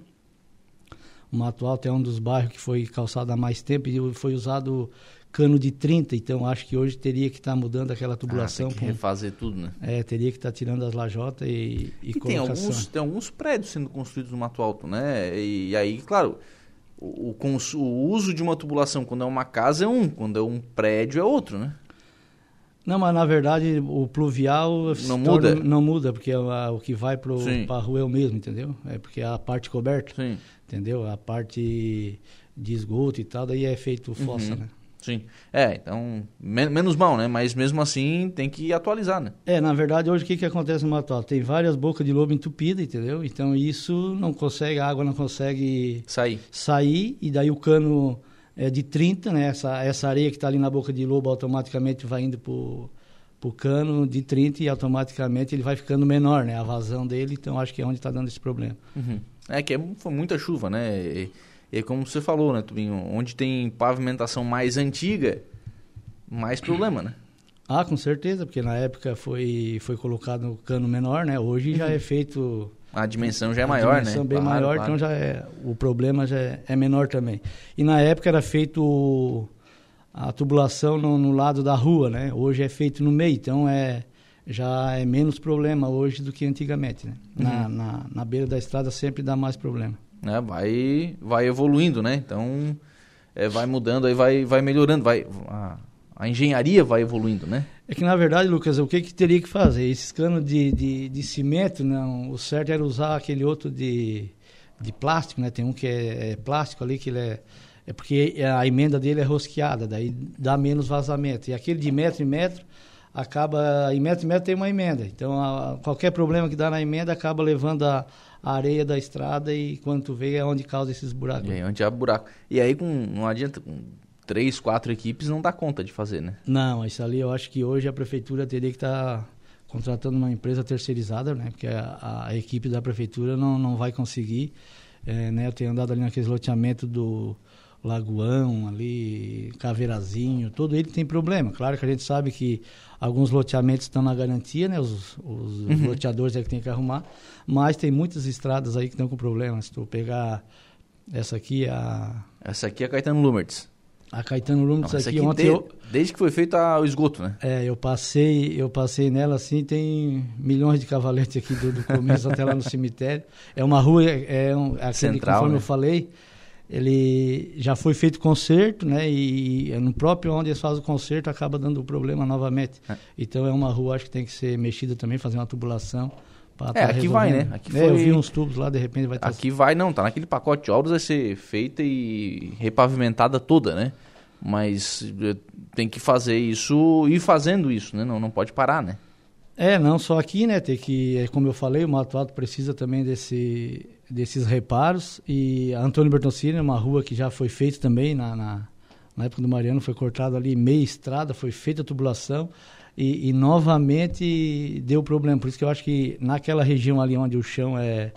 O Mato Alto é um dos bairros que foi calçado há mais tempo e foi usado cano de 30, então acho que hoje teria que estar tá mudando aquela tubulação. Ah,
tem que refazer tudo, né?
É, teria que estar tá tirando as lajotas e, e, e
tem alguns tem alguns prédios sendo construídos no Mato Alto, né? E, e aí, claro, o, o, o, uso de uma tubulação quando é uma casa é um, quando é um prédio é outro, né?
Não, mas na verdade o pluvial
não muda,
torna, não muda porque a, o que vai para a rua é o mesmo, entendeu? É porque é a parte coberta,
Sim.
entendeu? A parte de esgoto e tal, daí é feito fossa, uhum. né?
Sim. É, então, men menos mal, né? Mas mesmo assim tem que atualizar, né?
É, na verdade, hoje o que, que acontece no Mato Alto? Tem várias bocas de lobo entupidas, entendeu? Então isso não consegue, a água não consegue
sair.
Sair, e daí o cano é de 30, né? Essa, essa areia que está ali na boca de lobo automaticamente vai indo pro o cano de 30 e automaticamente ele vai ficando menor, né? A vazão dele, então acho que é onde está dando esse problema.
Uhum. É que é, foi muita chuva, né? E e como você falou, né, Tubinho? Onde tem pavimentação mais antiga, mais problema, né?
Ah, com certeza, porque na época foi, foi colocado o cano menor, né? Hoje já uhum. é feito...
A dimensão já é maior, né? A
dimensão bem claro, maior, claro. então já é, o problema já é, é, menor também. E na época era feito a tubulação no, no, lado da rua, né? Hoje é feito no meio, então é, já é menos problema hoje do que antigamente, né? Uhum. Na, na, na beira da estrada sempre dá mais problema
né? Vai, vai evoluindo, né? Então, é, vai mudando, aí vai, vai melhorando, vai a, a, engenharia vai evoluindo, né?
É que na verdade, Lucas, o que que teria que fazer? Esses canos de, de, de cimento, não, o certo era usar aquele outro de, de plástico, né? Tem um que é, é plástico ali que ele é é porque a emenda dele é rosqueada, daí dá menos vazamento. E aquele de metro em metro acaba em metro em metro tem uma emenda. Então a, qualquer problema que dá na emenda acaba levando a a areia da estrada e quando tu vê é onde causa esses buracos.
É, onde há buraco. E aí com, não adianta, com três, quatro equipes não dá conta de fazer, né?
Não, isso ali eu acho que hoje a prefeitura teria que estar tá contratando uma empresa terceirizada, né? Porque a, a, equipe da prefeitura não, não vai conseguir. É, né? Eu tenho andado ali naquele loteamento do Lagoão, ali, Caveirazinho, todo ele tem problema. Claro que a gente sabe que alguns loteamentos estão na garantia, né? Os, os uhum. loteadores é que tem que arrumar, mas tem muitas estradas aí que estão com problema. Se tu pegar essa aqui, a...
Essa aqui é a Caetano Lumertz.
A Caetano
essa
aqui
aqui
ontem
de-
eu,
Desde que foi feito a- o esgoto, né?
é, eu passei, eu passei nela assim, tem milhões de cavaletes aqui do, do começo até lá no cemitério. É uma rua, é, é um, aquele,
Central,
conforme
né?
eu falei, ele já foi feito conserto, né? E, no próprio onde eles fazem o conserto acaba dando problema novamente.
É.
Então é uma rua acho que tem que ser mexida também, fazer uma tubulação.
É,
tá
aqui vai, né? Aqui
é, eu
foi-
vi uns tubos lá, de repente vai estar
Aqui vai, não, tá naquele pacote de obras, vai ser feita e repavimentada toda, né? Mas eh, tem que fazer isso, ir fazendo isso, né? Não, não pode parar, né?
É, não só aqui, né? Tem que, é, como eu falei, o Mato Alto precisa também desse, desses reparos. E a Antônio Bertoncini uma rua que já foi feita também na, na, na época do Mariano, foi cortado ali meia estrada, foi feita a tubulação e, e novamente deu problema. Por isso que eu acho que naquela região ali onde o chão é,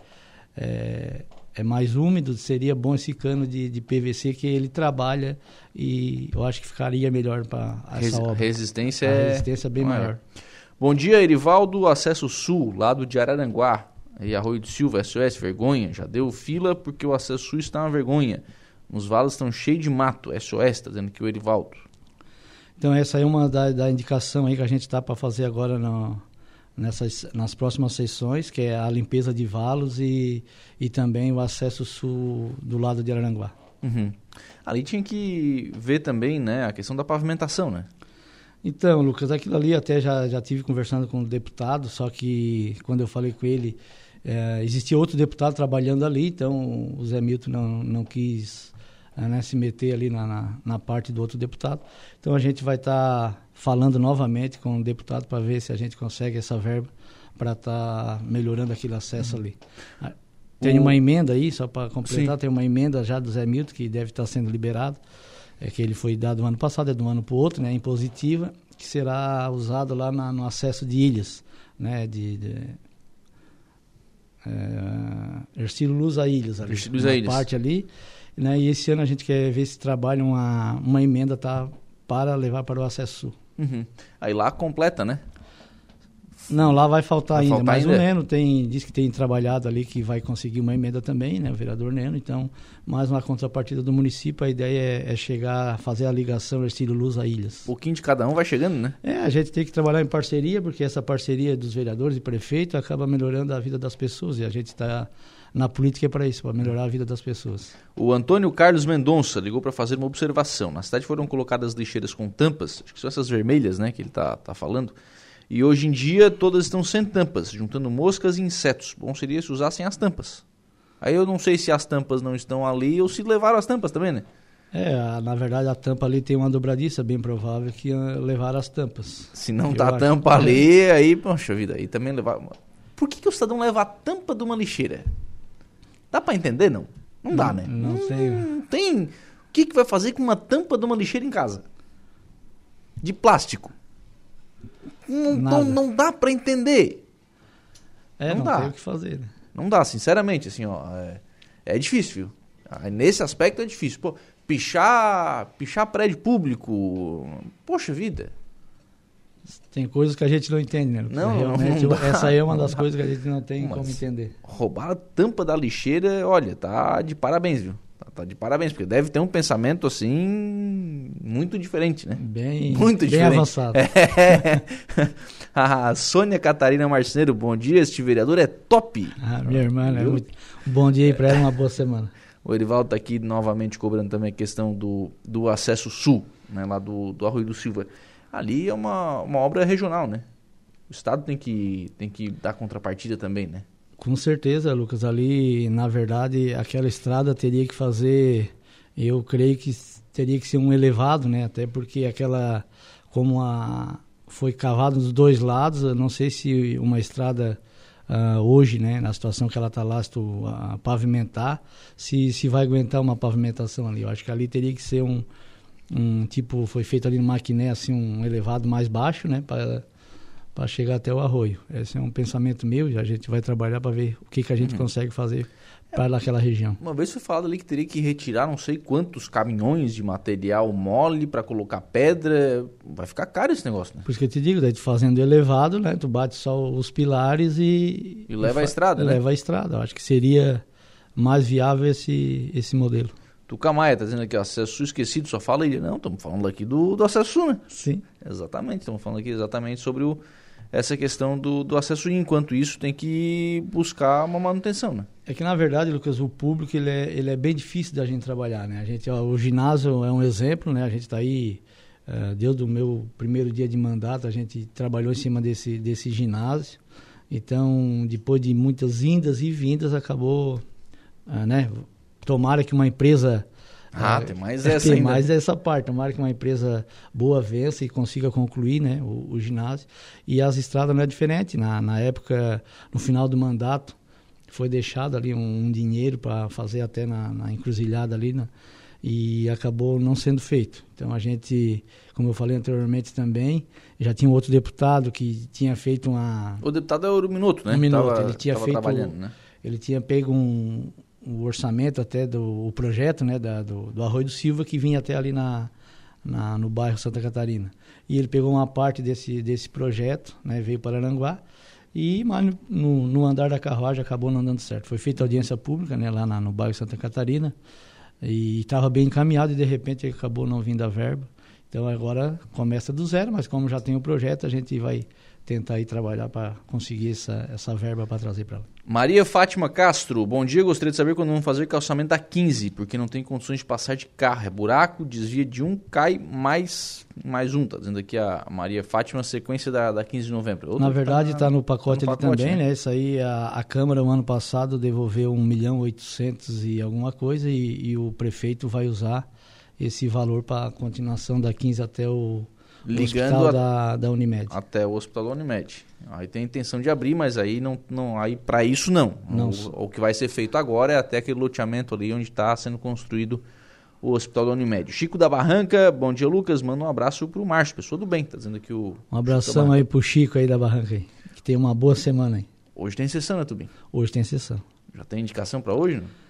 é, é mais úmido, seria bom esse cano de, de PVC que ele trabalha e eu acho que ficaria melhor para essa
Resi-
obra.
resistência
A
é...
resistência é bem
maior.
maior.
Bom dia, Erivaldo, acesso sul, lado de Araranguá. E Arroio do Silva, SOS, vergonha. Já deu fila porque o acesso sul está uma vergonha. Nos valos estão cheios de mato. SOS, está dizendo que o Erivaldo.
Então essa é uma da, da indicação aí que a gente está para fazer agora no, nessas, nas próximas sessões, que é a limpeza de valos e, e também o acesso sul do lado de Araranguá.
Uhum. Ali tinha que ver também, né, a questão da pavimentação, né?
Então, Lucas, aquilo ali até já, já tive conversando com o deputado, só que quando eu falei com ele, eh, existia outro deputado trabalhando ali, então o Zé Milton não, não quis eh, né, se meter ali na, na, na parte do outro deputado. Então a gente vai estar falando novamente com o deputado para ver se a gente consegue essa verba para estar melhorando aquele acesso ali. Ah, Tem
O-
uma emenda aí, só para completar,
Sim.
tem uma emenda já do Zé Milton que deve estar sendo liberado é que ele foi dado no ano passado, é de um ano para o outro, né, impositiva, que será usado lá na- no acesso de ilhas, né, de, de é, Ercílio Luz a Ilhas, ali,
Ercílio Luz
uma
a Ilhas.
parte ali, né, e esse ano a gente quer ver se trabalha uma, uma emenda tá, para levar para o acesso sul.
Uhum. Aí lá completa, né?
Não, lá vai faltar
Vai
ainda,
faltar
mas
ainda?
o Neno tem, diz que tem trabalhado ali que vai conseguir uma emenda também, né, o vereador Neno, então, mais uma contrapartida do município, a ideia é, é chegar a fazer a ligação Ercílio Luz a Ilhas.
Um pouquinho de cada um vai chegando, né?
É, a gente tem que trabalhar em parceria, porque essa parceria dos vereadores e prefeito acaba melhorando a vida das pessoas. E a gente está na política é para isso, para melhorar a vida das pessoas.
O Antônio Carlos Mendonça ligou para fazer uma observação. Na cidade foram colocadas lixeiras com tampas, acho que são essas vermelhas, né, que ele tá, tá falando. E hoje em dia todas estão sem tampas, juntando moscas e insetos. Bom seria se usassem as tampas. Aí eu não sei se as tampas não estão ali ou se levaram as tampas também, né?
É, a- na verdade a tampa ali tem uma dobradiça, bem provável que ah, levar as tampas.
Se não tá a tampa
que-
ali, aí, poxa vida, aí também levar. Por que, que o cidadão leva a tampa de uma lixeira? Dá pra entender, não? Não dá, né?
Não sei.
Não tem. O que, que vai fazer com uma tampa de uma lixeira em casa? De plástico. Não, não, não dá pra entender.
É,
Não
não,
dá.
o que fazer. né?
Não dá, sinceramente, assim, ó. É, é difícil, viu? Ah, Nesse aspecto é difícil. Pô, pichar, pichar prédio público. Poxa vida.
Tem coisas que a gente não entende, né?
Não, não-
Realmente,
não dá.
essa aí é uma das coisas que a gente não tem
Mas-
como entender.
roubar a tampa da lixeira, olha, tá de parabéns, viu? Tá, de parabéns, porque deve ter um pensamento assim muito diferente, né?
Bem,
Muito
bem
diferente.
avançado.
É. A Sônia Catarina Marceneiro, bom dia, este vereador é top.
Ah, minha irmã?
Viu?
Muito- bom dia aí para ela, uma boa semana.
O Erivaldo tá aqui novamente cobrando também a questão do, do acesso sul, né, lá do, do Arroio do Silva. Ali é uma, uma obra regional, né? O Estado tem que, tem que dar contrapartida também, né?
Com certeza, Lucas. Ali, na verdade, aquela estrada teria que fazer, eu creio que teria que ser um elevado, né? Até porque aquela, como a, foi cavado dos dois lados, eu não sei se uma estrada ah, hoje, né, na situação que ela está lá, se tu ah, pavimentar, se, se vai aguentar uma pavimentação ali. Eu acho que ali teria que ser um, um tipo, foi feito ali no maquiné, assim, um elevado mais baixo, né? Para para chegar até o arroio. Esse é um pensamento meu e a gente vai trabalhar para ver o que, que a gente consegue fazer para aquela região.
Uma vez foi falado ali que teria que retirar não sei quantos caminhões de material mole para colocar pedra. Vai ficar caro esse negócio, né?
Por isso que eu te digo, daí tu fazendo elevado, né? Tu bate só os pilares e...
E leva a
fa-
estrada, né?
Leva a estrada. Eu acho que seria mais viável esse, esse modelo.
Tucamaia está dizendo aqui, acesso esquecido, só fala ele. Não, estamos falando aqui do, do acesso, né?
Sim.
Exatamente, estamos falando aqui exatamente sobre o, essa questão do, do acesso. E enquanto isso, tem que buscar uma manutenção, né?
É que, na verdade, Lucas, o público ele é, ele é bem difícil da gente trabalhar, né? A gente, ó, o ginásio é um exemplo, né? A gente está aí, uh, desde o meu primeiro dia de mandato, a gente trabalhou em cima desse, desse ginásio. Então, depois de muitas indas e vindas, acabou, uh, né? Tomara que uma empresa
ah,
é,
tem mais essa
tem
ainda.
mais essa parte. Tomara que uma empresa boa vença e consiga concluir né, o, o ginásio. E as estradas não é diferente. Na, na época, no final do mandato, foi deixado ali um, um dinheiro para fazer até na, na encruzilhada ali, né, e acabou não sendo feito. Então a gente, como eu falei anteriormente também, já tinha um outro deputado que tinha feito uma...
O deputado é o Minuto, né?
Um Minuto,
tava,
ele tinha feito...
Né?
Ele tinha pego um, o orçamento até do o projeto né, da, do, do Arroio do Silva que vinha até ali na, na, no bairro Santa Catarina. E ele pegou uma parte desse, desse projeto, né, veio para Aranguá, e mas no, no, andar da carruagem acabou não dando certo. Foi feita audiência pública né, lá na, no bairro Santa Catarina, e estava bem encaminhado e de repente acabou não vindo a verba. Então agora começa do zero, mas como já tem o projeto, a gente vai tentar aí trabalhar para conseguir essa, essa verba para trazer para lá.
Maria Fátima Castro, bom dia. Gostaria de saber quando vamos fazer calçamento da 15, porque não tem condições de passar de carro. É buraco, desvia de um, cai mais, mais um. Tá dizendo aqui a Maria Fátima, sequência da, da 15 de novembro.
Outra Na verdade, está tá no pacote, tá no pacote também, né? né? Isso aí, a, a Câmara, o ano passado, devolveu 1 milhão 800 e alguma coisa e, e o prefeito vai usar esse valor para a continuação da 15 até o ligando a, da, da Unimed.
Até o hospital da Unimed. Aí tem a intenção de abrir, mas aí não, não aí para isso não. não. O, o, que vai ser feito agora é até aquele loteamento ali onde está sendo construído o hospital da Unimed. Chico da Barranca, bom dia Lucas, manda um abraço pro Márcio, pessoa do bem, tá dizendo que o
Um abração aí pro Chico aí da Barranca aí, que tem uma boa semana aí.
Hoje tem sessão, né, Tubim?
Hoje tem sessão.
Já tem indicação para hoje, não?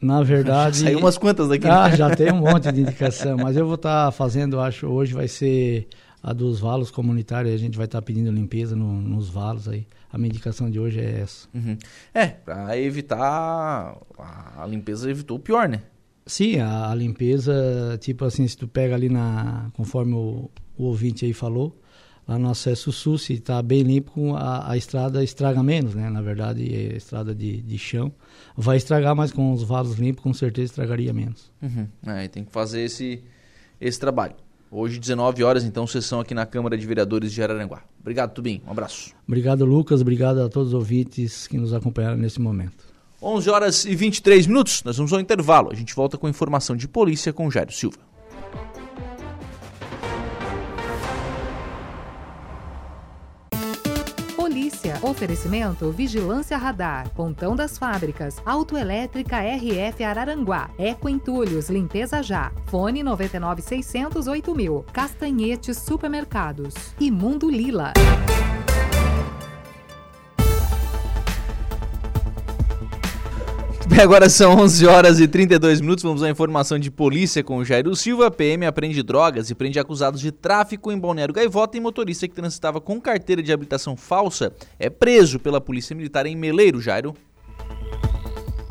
Na verdade.
Saiu umas quantas daqui.
Ah, né? já tem um monte de indicação. Mas eu vou estar tá fazendo, acho, hoje vai ser a dos valos comunitários. A gente vai estar tá pedindo limpeza no, nos valos aí. A minha indicação de hoje é essa.
Uhum. É, para evitar. A limpeza evitou o pior, né?
Sim, a, a, limpeza, tipo assim, se tu pega ali na. Conforme o, o ouvinte aí falou, lá no acesso sul, se está bem limpo, a, a, estrada estraga menos, né? Na verdade, é estrada de, de chão. Vai estragar, mas com os valos limpos, com certeza estragaria menos.
Uhum. É, tem que fazer esse, esse trabalho. Hoje, 19 horas, então, sessão aqui na Câmara de Vereadores de Araranguá. Obrigado, Tubim. Um abraço.
Obrigado, Lucas. Obrigado a todos os ouvintes que nos acompanharam nesse momento.
11 horas e 23 minutos. Nós vamos ao intervalo. A gente volta com informação de polícia com Jairo Silva.
Oferecimento Vigilância Radar, Pontão das Fábricas, Autoelétrica RF Araranguá, Eco Entulhos, Limpeza Já, Fone 99608 mil, Castanhetes Supermercados e Mundo Lila.
Bem, agora são 11 horas e 32 minutos. Vamos à informação de polícia com o Jairo Silva. PM aprende drogas e prende acusados de tráfico em Balneário Gaivota e motorista que transitava com carteira de habilitação falsa é preso pela Polícia Militar em Meleiro, Jairo.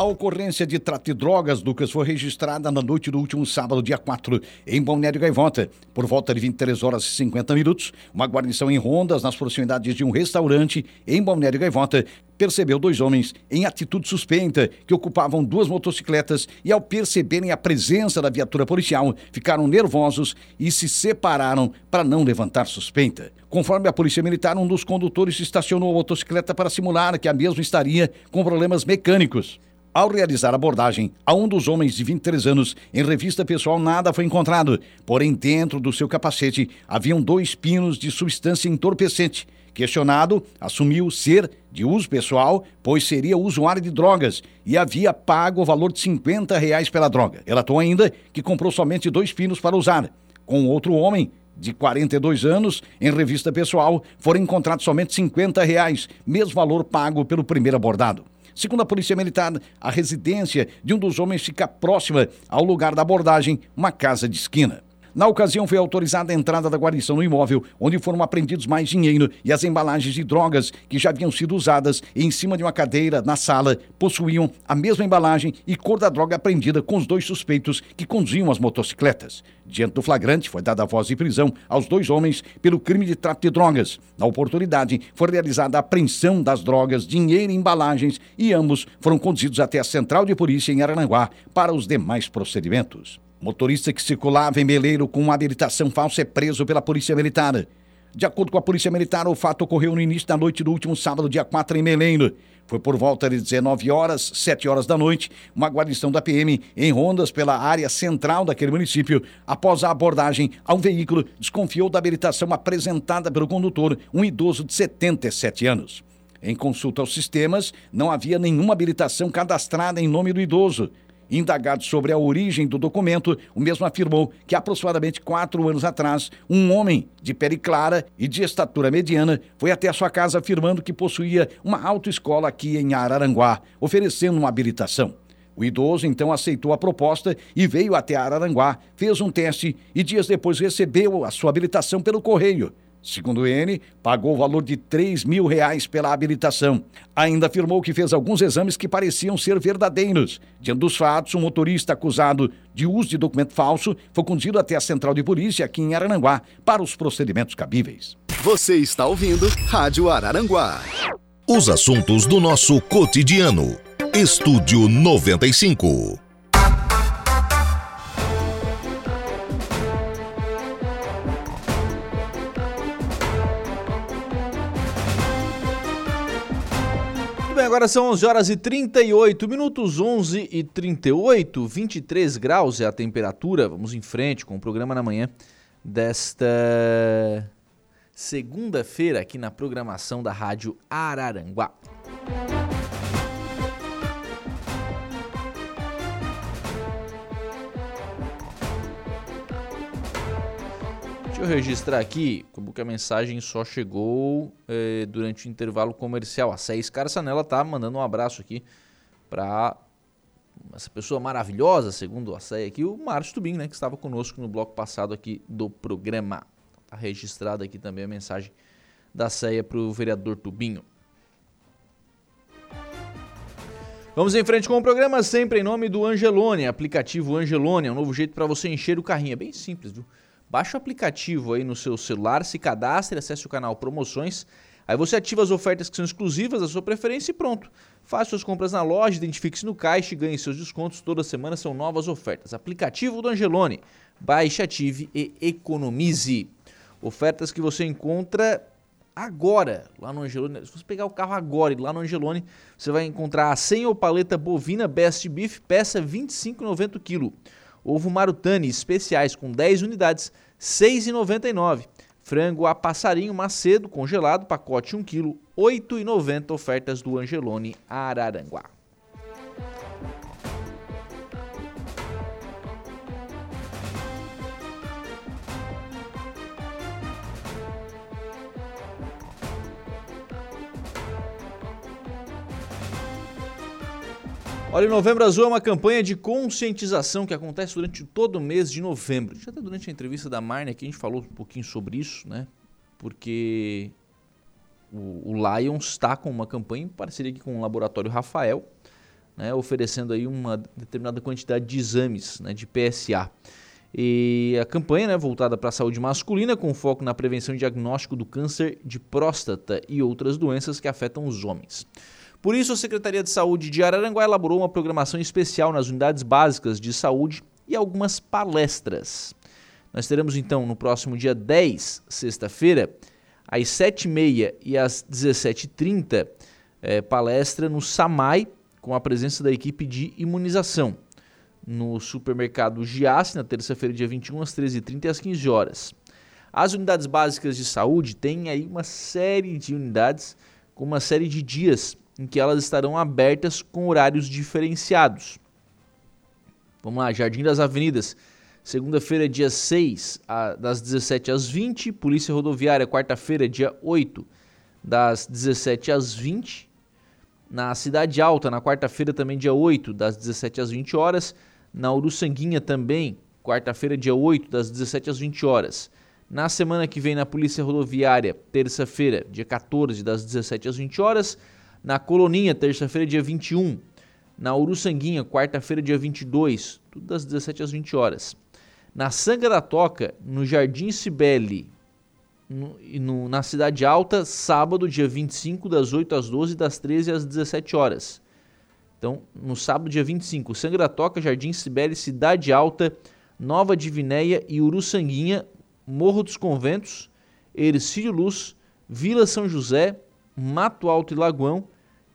A ocorrência de trato de drogas, Lucas, foi registrada na noite do último sábado, dia 4, em Balneário Gaivota. Por volta de 23 horas e 50 minutos, uma guarnição em rondas nas proximidades de um restaurante em Balneário Gaivota percebeu dois homens em atitude suspeita que ocupavam duas motocicletas e, ao perceberem a presença da viatura policial, ficaram nervosos e se separaram para não levantar suspeita. Conforme a Polícia Militar, um dos condutores estacionou a motocicleta para simular que a mesma estaria com problemas mecânicos. Ao realizar abordagem a um dos homens de 23 anos, em revista pessoal nada foi encontrado, porém dentro do seu capacete haviam dois pinos de substância entorpecente. Questionado, assumiu ser de uso pessoal, pois seria usuário de drogas e havia pago o valor de 50 reais pela droga. Relatou ainda que comprou somente dois pinos para usar. Com outro homem, de 42 anos, em revista pessoal, foram encontrados somente 50 reais, mesmo valor pago pelo primeiro abordado. Segundo a Polícia Militar, a residência de um dos homens fica próxima ao lugar da abordagem, uma casa de esquina. Na ocasião, foi autorizada a entrada da guarnição no imóvel, onde foram apreendidos mais dinheiro e as embalagens de drogas que já haviam sido usadas em cima de uma cadeira na sala possuíam a mesma embalagem e cor da droga apreendida com os dois suspeitos que conduziam as motocicletas. Diante do flagrante, foi dada a voz de prisão aos dois homens pelo crime de tráfico de drogas. Na oportunidade, foi realizada a apreensão das drogas, dinheiro e embalagens e ambos foram conduzidos até a central de polícia em Arananguá para os demais procedimentos. Motorista que circulava em Meleiro com uma habilitação falsa é preso pela Polícia Militar. De acordo com a Polícia Militar, o fato ocorreu no início da noite do último sábado, dia 4, em Meleiro. Foi por volta de 19 horas, 7 horas da noite, uma guarnição da PM em rondas pela área central daquele município. Após a abordagem a um veículo, desconfiou da habilitação apresentada pelo condutor, um idoso de 77 anos. Em consulta aos sistemas, não havia nenhuma habilitação cadastrada em nome do idoso. Indagado sobre a origem do documento, o mesmo afirmou que aproximadamente quatro anos atrás, um homem de pele clara e de estatura mediana foi até a sua casa afirmando que possuía uma autoescola aqui em Araranguá, oferecendo uma habilitação. O idoso então aceitou a proposta e veio até Araranguá, fez um teste e dias depois recebeu a sua habilitação pelo correio. Segundo ele, pagou o valor de 3 mil reais pela habilitação. Ainda afirmou que fez alguns exames que pareciam ser verdadeiros. Diante dos fatos, um motorista acusado de uso de documento falso foi conduzido até a central de polícia aqui em Araranguá para os procedimentos cabíveis.
Você está ouvindo Rádio Araranguá. Os assuntos do nosso cotidiano. Estúdio 95.
Agora são 11 horas e 38 minutos, 11 e 38, 23 graus é a temperatura. Vamos em frente com o programa na manhã desta segunda-feira aqui na programação da Rádio Araranguá. Eu registrar aqui, como que a mensagem só chegou eh, durante o intervalo comercial. A Cés Carçanella tá mandando um abraço aqui para essa pessoa maravilhosa, segundo a Cé aqui, o Márcio Tubim, né, que estava conosco no bloco passado aqui do programa. Tá registrada aqui também a mensagem da Ceia para o vereador Tubinho. Vamos em frente com o programa, sempre em nome do Angelone, aplicativo Angelone, é um novo jeito para você encher o carrinho. É bem simples, viu? Baixe o aplicativo aí no seu celular, se cadastre, acesse o canal Promoções. Aí você ativa as ofertas que são exclusivas da sua preferência e pronto. Faça suas compras na loja, identifique-se no caixa e ganhe seus descontos. Toda semana são novas ofertas. Aplicativo do Angelone. Baixe, ative e economize. Ofertas que você encontra agora lá no Angelone. Se você pegar o carro agora e lá no Angelone, você vai encontrar a 100 ou paleta bovina Best Beef, peça 25,90 kg. Ovo Marutani especiais com 10 unidades, R$ 6,99. Frango a passarinho macedo congelado, pacote 1 kg, R$ 8,90. Ofertas do Angelone Araranguá. Olha, Novembro Azul é uma campanha de conscientização que acontece durante todo o mês de novembro. Já até durante a entrevista da Marne aqui a gente falou um pouquinho sobre isso, né? Porque o, o Lions está com uma campanha em parceria aqui com o Laboratório Rafael, né, oferecendo aí uma determinada quantidade de exames né, de PSA. E a campanha né, voltada para a saúde masculina, com foco na prevenção e diagnóstico do câncer de próstata e outras doenças que afetam os homens. Por isso, a Secretaria de Saúde de Araranguá elaborou uma programação especial nas unidades básicas de saúde e algumas palestras. Nós teremos então no próximo dia 10, sexta-feira, às 7h30 e às 17h30, é, palestra no SAMAI, com a presença da equipe de imunização. No supermercado Giasse, na terça-feira, dia 21, às 13h30 e às 15 horas. As unidades básicas de saúde têm aí uma série de unidades com uma série de dias em que elas estarão abertas com horários diferenciados. Vamos lá, Jardim das Avenidas, segunda-feira, dia 6, das 17 às 20. Polícia Rodoviária, quarta-feira, dia 8, das 17 às 20. Na Cidade Alta, na quarta-feira, também dia 8, das 17 às 20 horas. Na Uruçanguinha também, quarta-feira, dia 8, das 17 às 20 horas. Na semana que vem, na Polícia Rodoviária, terça-feira, dia 14, das 17 às 20 horas. Na Coloninha, terça-feira, dia 21. Na Uruçanguinha, quarta-feira, dia 22, tudo das 17 às 20 horas. Na Sanga da Toca, no Jardim Cibele, no, no, na Cidade Alta, sábado, dia 25, das 8 às 12, das 13 às 17 horas. Então, no sábado, dia 25, Sanga da Toca, Jardim Cibele, Cidade Alta, Nova Divinéia e Uruçanguinha, Morro dos Conventos, Ercílio Luz, Vila São José, Mato Alto e Lagoão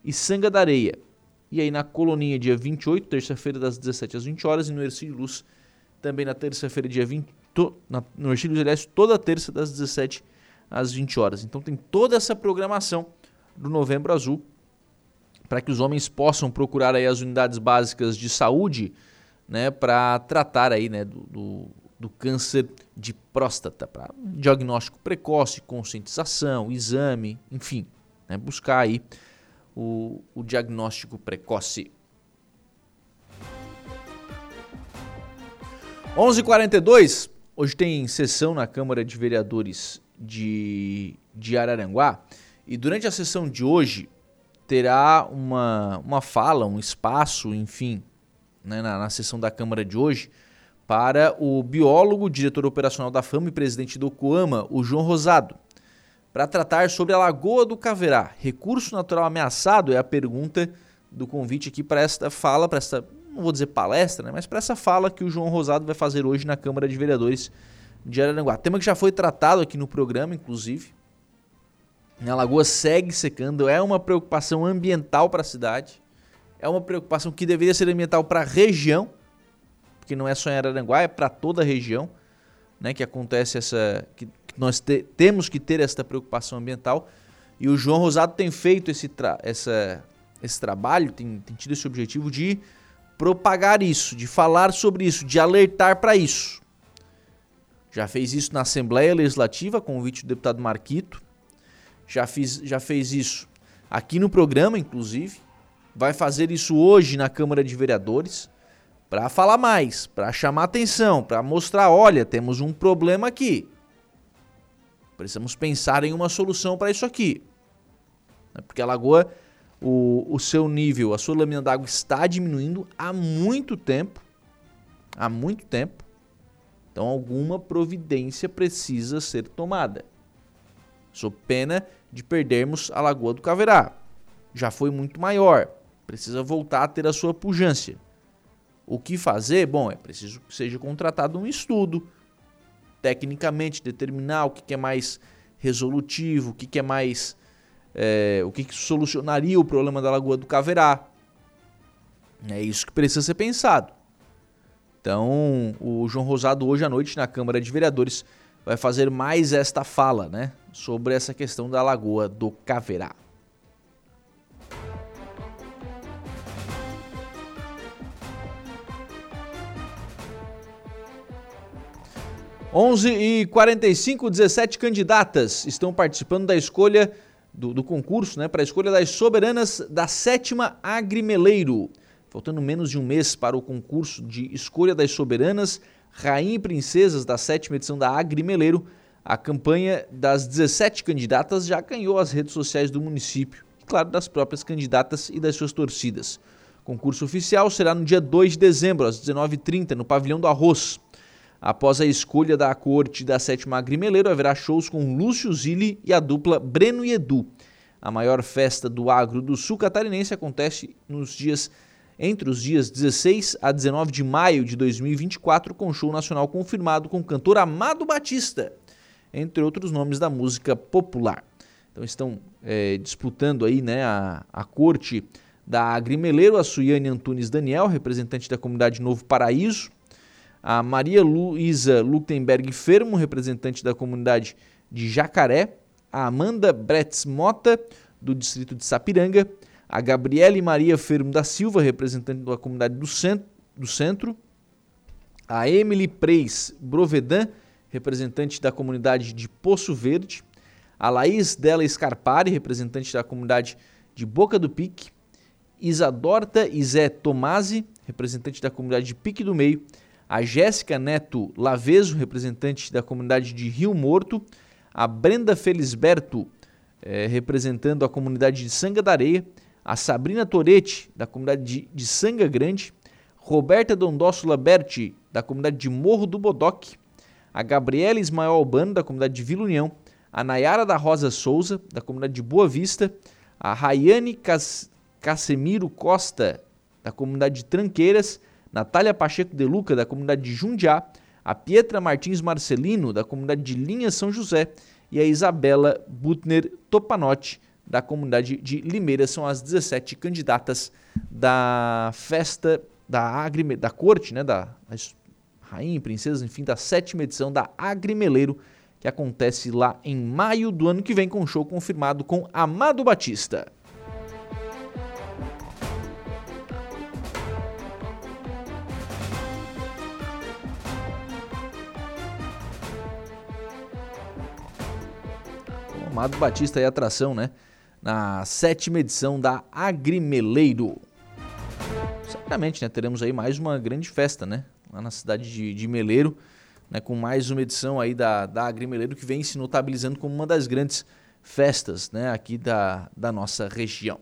e Sanga da Areia. E aí na Coloninha, dia 28, terça-feira, das 17 às 20 horas, e no Ercílio Luz, também na terça-feira, dia 20, to, na, no Ercílio Luz, aliás, toda terça, das 17 às 20 horas. Então tem toda essa programação do Novembro Azul para que os homens possam procurar aí as unidades básicas de saúde, né, para tratar aí, né, do, do, do câncer de próstata, para diagnóstico precoce, conscientização, exame, enfim, né, buscar aí o, o diagnóstico precoce. 11:42 hoje tem sessão na Câmara de Vereadores de, de Araranguá e durante a sessão de hoje terá uma, uma fala, um espaço, enfim, né, na, na sessão da Câmara de hoje para o biólogo, diretor operacional da FAMA e presidente do COAMA, o João Rosado, para tratar sobre a Lagoa do Caverá. Recurso natural ameaçado é a pergunta do convite aqui para esta fala, para esta, não vou dizer palestra, né, mas para essa fala que o João Rosado vai fazer hoje na Câmara de Vereadores de Araranguá. Tema que já foi tratado aqui no programa, inclusive. A lagoa segue secando, é uma preocupação ambiental para a cidade, é uma preocupação que deveria ser ambiental para a região, porque não é só em Araranguá, é para toda a região, né, que acontece essa que, nós te, temos que ter essa preocupação ambiental. E o João Rosado tem feito esse, tra, essa, esse trabalho, tem, tem tido esse objetivo de propagar isso, de falar sobre isso, de alertar para isso. Já fez isso na Assembleia Legislativa, convite do deputado Marquito. Já, fiz, já fez isso aqui no programa, inclusive. Vai fazer isso hoje na Câmara de Vereadores para falar mais, para chamar atenção, para mostrar, olha, temos um problema aqui. Precisamos pensar em uma solução para isso aqui. Né, porque a lagoa, o, o seu nível, a sua lâmina d'água está diminuindo há muito tempo. Há muito tempo. Então alguma providência precisa ser tomada. Sou pena de perdermos a Lagoa do Caverá. Já foi muito maior. Precisa voltar a ter a sua pujança. O que fazer? Bom, é preciso que seja contratado um estudo, tecnicamente determinar o que é mais resolutivo, o que é mais. É, o que, que solucionaria o problema da Lagoa do Caverá. É isso que precisa ser pensado. Então, o João Rosado, hoje à noite, na Câmara de Vereadores, vai fazer mais esta fala né, sobre essa questão da Lagoa do Caverá. 11 e 45, 17 candidatas estão participando da escolha do, do concurso, né, para a escolha das soberanas da sétima Agrimeleiro. Faltando menos de um mês para o concurso de escolha das soberanas, rainha e princesas da sétima edição da Agrimeleiro, a campanha das 17 candidatas já ganhou as redes sociais do município e, claro, das próprias candidatas e das suas torcidas. O concurso oficial será no dia 2 de dezembro, às 19h30, no Pavilhão do Arroz. Após a escolha da corte da sétima Grimeleiro, haverá shows com Lúcio Zilli e a dupla Breno e Edu. A maior festa do agro do sul catarinense acontece nos dias entre os dias 16 a 19 de maio de 2024, com show nacional confirmado com o cantor Amado Batista, entre outros nomes da música popular. Então estão é, disputando aí né, a, a corte da Agrimeleiro, a Suiane Antunes Daniel, representante da comunidade Novo Paraíso, a Maria Luísa Lutemberg Fermo, representante da comunidade de Jacaré, a Amanda Bretz Mota, do distrito de Sapiranga, a Gabriele Maria Fermo da Silva, representante da comunidade do centro, do centro. A Emily Preis Brovedan, representante da comunidade de Poço Verde, a Laís Della Scarpari, representante da comunidade de Boca do Pique, Isadorta Isé Tomasi, representante da comunidade de Pique do Meio, a Jéssica Neto Laveso, representante da comunidade de Rio Morto, a Brenda Felisberto, eh, representando a comunidade de Sanga da Areia, a Sabrina Toretti, da comunidade de, de Sanga Grande, Roberta Dondossola Berti, da comunidade de Morro do Bodoque, a Gabriela Ismael Albano, da comunidade de Vila União, a Nayara da Rosa Souza, da comunidade de Boa Vista, a Rayane Cas Casemiro Costa, da comunidade de Tranqueiras, Natália Pacheco de Luca, da comunidade de Jundiá, a Pietra Martins Marcelino, da comunidade de Linha São José, e a Isabela Butner Topanotti, da comunidade de Limeira. São as 17 candidatas da festa da Agrime, da corte, né, da rainha e princesa, enfim, da sétima edição da Agrimeleiro, que acontece lá em maio do ano que vem com um show confirmado com Amado Batista. Amado Batista e atração, né? Na sétima edição da Agrimeleiro. Certamente, né? Teremos aí mais uma grande festa, né? Lá na cidade de, de Meleiro, né? Com mais uma edição aí da, da Agrimeleiro que vem se notabilizando como uma das grandes festas, né? Aqui da, da nossa região.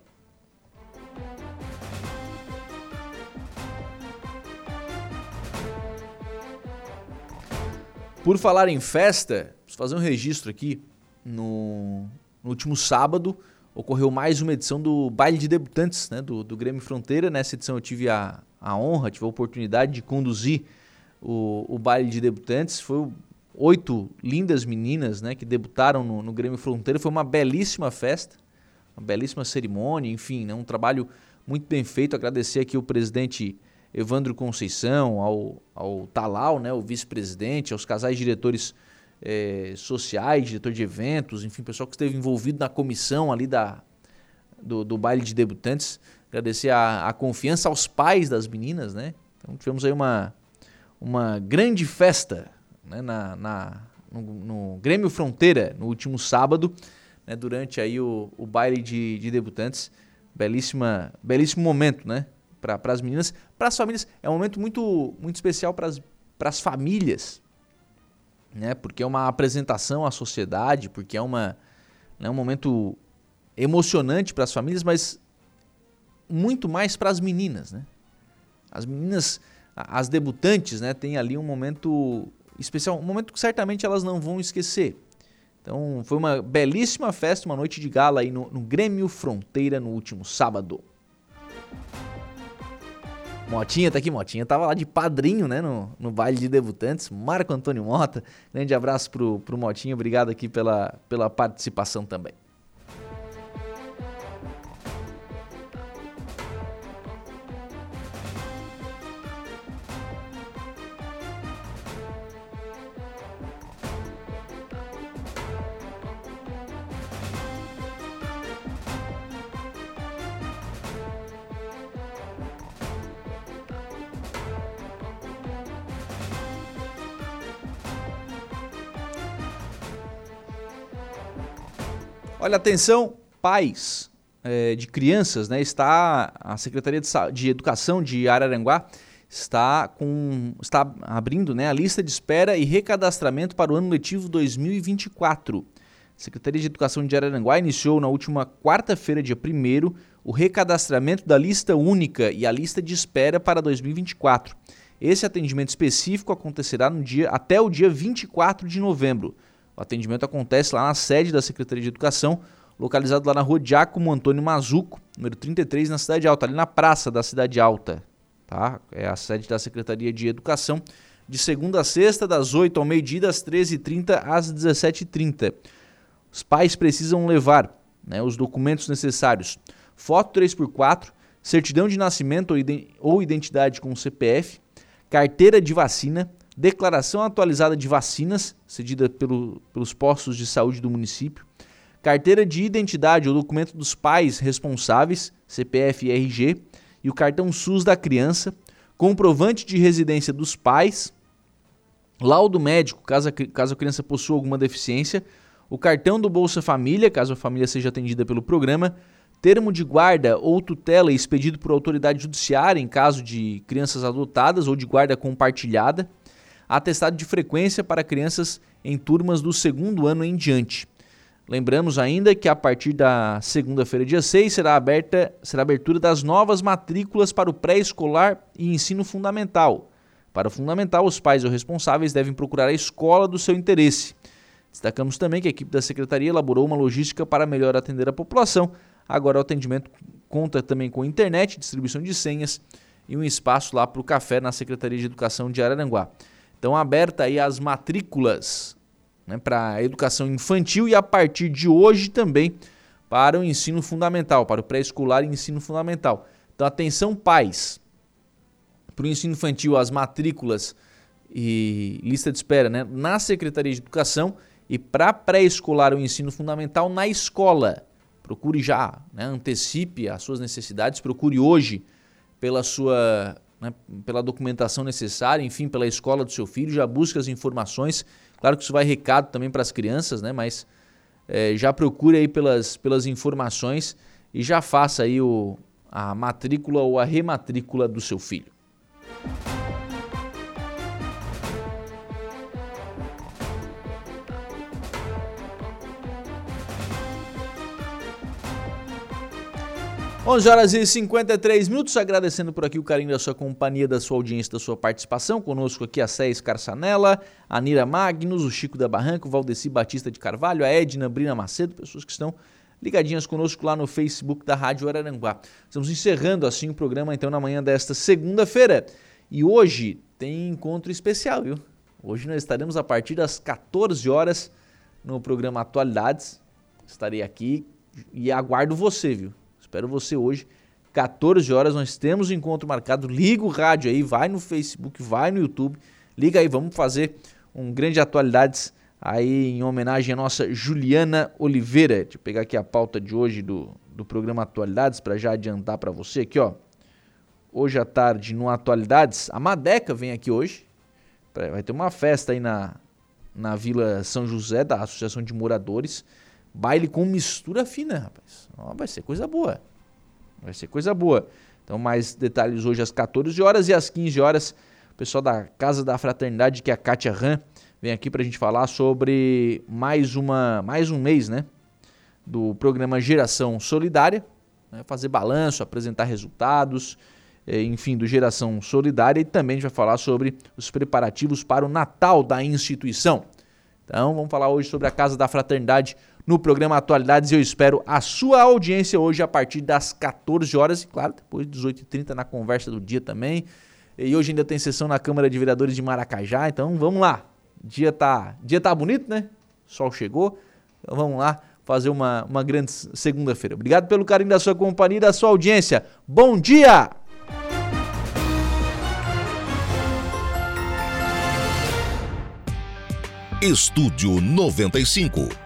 Por falar em festa, preciso fazer um registro aqui no, no último sábado ocorreu mais uma edição do baile de debutantes né, do, do Grêmio Fronteira. Nessa edição eu tive a, a honra, tive a oportunidade de conduzir o, o baile de debutantes. Foi oito lindas meninas né, que debutaram no, no Grêmio Fronteira. Foi uma belíssima festa, uma belíssima cerimônia, enfim, né, um trabalho muito bem feito. Agradecer aqui o presidente Evandro Conceição, ao, ao Talal, né, o vice-presidente, aos casais diretores é, sociais, diretor de eventos, enfim, pessoal que esteve envolvido na comissão ali da, do, do baile de debutantes. Agradecer a, a confiança aos pais das meninas, né? Então tivemos aí uma, uma grande festa né? na, na no, no, Grêmio Fronteira no último sábado, né? durante aí o, o baile de, de debutantes. Belíssima, belíssimo momento, né? Para as meninas, para as famílias. É um momento muito, muito especial para as famílias, né? Porque é uma apresentação à sociedade, porque é uma, né, um momento emocionante para as famílias, mas muito mais para as meninas, né? As meninas, as debutantes, né, tem ali um momento especial, um momento que certamente elas não vão esquecer. Então, foi uma belíssima festa, uma noite de gala aí no, no Grêmio Fronteira no último sábado. Motinha tá aqui, Motinha tava lá de padrinho, né, no, no baile de debutantes. Marco Antônio Mota, grande abraço pro, pro Motinha, obrigado aqui pela, pela participação também. Olha, atenção, pais é, de crianças, né? Está a Secretaria de, de Educação de Araranguá está com está abrindo, né, a lista de espera e recadastramento para o ano letivo 2024. A Secretaria de Educação de Araranguá iniciou na última quarta-feira, dia 1 o recadastramento da lista única e a lista de espera para 2024. Esse atendimento específico acontecerá no dia até o dia 24 de novembro. O atendimento acontece lá na sede da Secretaria de Educação, localizado lá na rua Giacomo Antônio Mazuco, número 33, na Cidade Alta, ali na praça da Cidade Alta. Tá? É a sede da Secretaria de Educação, de segunda a sexta, das 8 ao meio-dia, das 13h30 às 17h30. Os pais precisam levar né, os documentos necessários: foto 3x4, certidão de nascimento ou identidade com CPF, carteira de vacina, declaração atualizada de vacinas, cedida pelo, pelos postos de saúde do município, carteira de identidade ou documento dos pais responsáveis, CPF e RG, e o cartão SUS da criança, comprovante de residência dos pais, laudo médico, caso a, caso a criança possua alguma deficiência, o cartão do Bolsa Família, caso a família seja atendida pelo programa, termo de guarda ou tutela expedido por autoridade judiciária em caso de crianças adotadas ou de guarda compartilhada, atestado de frequência para crianças em turmas do segundo ano em diante. Lembramos ainda que a partir da segunda-feira, dia 6, será aberta será a abertura das novas matrículas para o pré-escolar e ensino fundamental. Para o fundamental, os pais ou responsáveis devem procurar a escola do seu interesse. Destacamos também que a equipe da secretaria elaborou uma logística para melhor atender a população. Agora o atendimento conta também com internet, distribuição de senhas e um espaço lá para o café na Secretaria de Educação de Araranguá. Então aberta aí as matrículas né, para a educação infantil e a partir de hoje também para o ensino fundamental, para o pré-escolar e ensino fundamental. Então atenção pais, para o ensino infantil as matrículas e lista de espera né, na Secretaria de Educação e para pré-escolar o ensino fundamental na escola. Procure já, né, antecipe as suas necessidades, procure hoje pela sua né, pela documentação necessária, enfim, pela escola do seu filho, já busque as informações. Claro que isso vai recado também para as crianças, né, mas é, já procure aí pelas, pelas informações e já faça aí o, a matrícula ou a rematrícula do seu filho. 11 horas e 53 minutos, agradecendo por aqui o carinho da sua companhia, da sua audiência, da sua participação. Conosco aqui a Cés Carçanella, a Nira Magnus, o Chico da Barranca, o Valdeci Batista de Carvalho, a Edna Brina Macedo, pessoas que estão ligadinhas conosco lá no Facebook da Rádio Araranguá. Estamos encerrando assim o programa então na manhã desta segunda-feira. E hoje tem encontro especial, viu? Hoje nós estaremos a partir das 14 horas no programa Atualidades. Estarei aqui e aguardo você, viu? Espero você hoje, 14 horas, nós temos um encontro marcado. Liga o rádio aí, vai no Facebook, vai no YouTube. Liga aí, vamos fazer um grande atualidades aí em homenagem à nossa Juliana Oliveira. Deixa eu pegar aqui a pauta de hoje do, do programa Atualidades para já adiantar para você aqui, ó. Hoje à tarde no Atualidades, a Madeca vem aqui hoje. Vai ter uma festa aí na, na Vila São José da Associação de Moradores. Baile com mistura fina, rapaz. Vai ser coisa boa. Vai ser coisa boa. Então, mais detalhes hoje às 14 horas e às 15 horas. O pessoal da Casa da Fraternidade, que é a Kátia Ram, vem aqui para a gente falar sobre mais, uma, mais um mês, né? Do programa Geração Solidária. Né, fazer balanço, apresentar resultados, eh, enfim, do Geração Solidária. E também a gente vai falar sobre os preparativos para o Natal da instituição. Então, vamos falar hoje sobre a Casa da Fraternidade no programa Atualidades. Eu espero a sua audiência hoje a partir das 14 horas e, claro, depois das 18h30 na conversa do dia também. E hoje ainda tem sessão na Câmara de Vereadores de Maracajá, então vamos lá. Dia tá, dia tá bonito, né? Sol chegou. Então vamos lá fazer uma, uma grande segunda-feira. Obrigado pelo carinho da sua companhia e da sua audiência. Bom dia!
Estúdio 95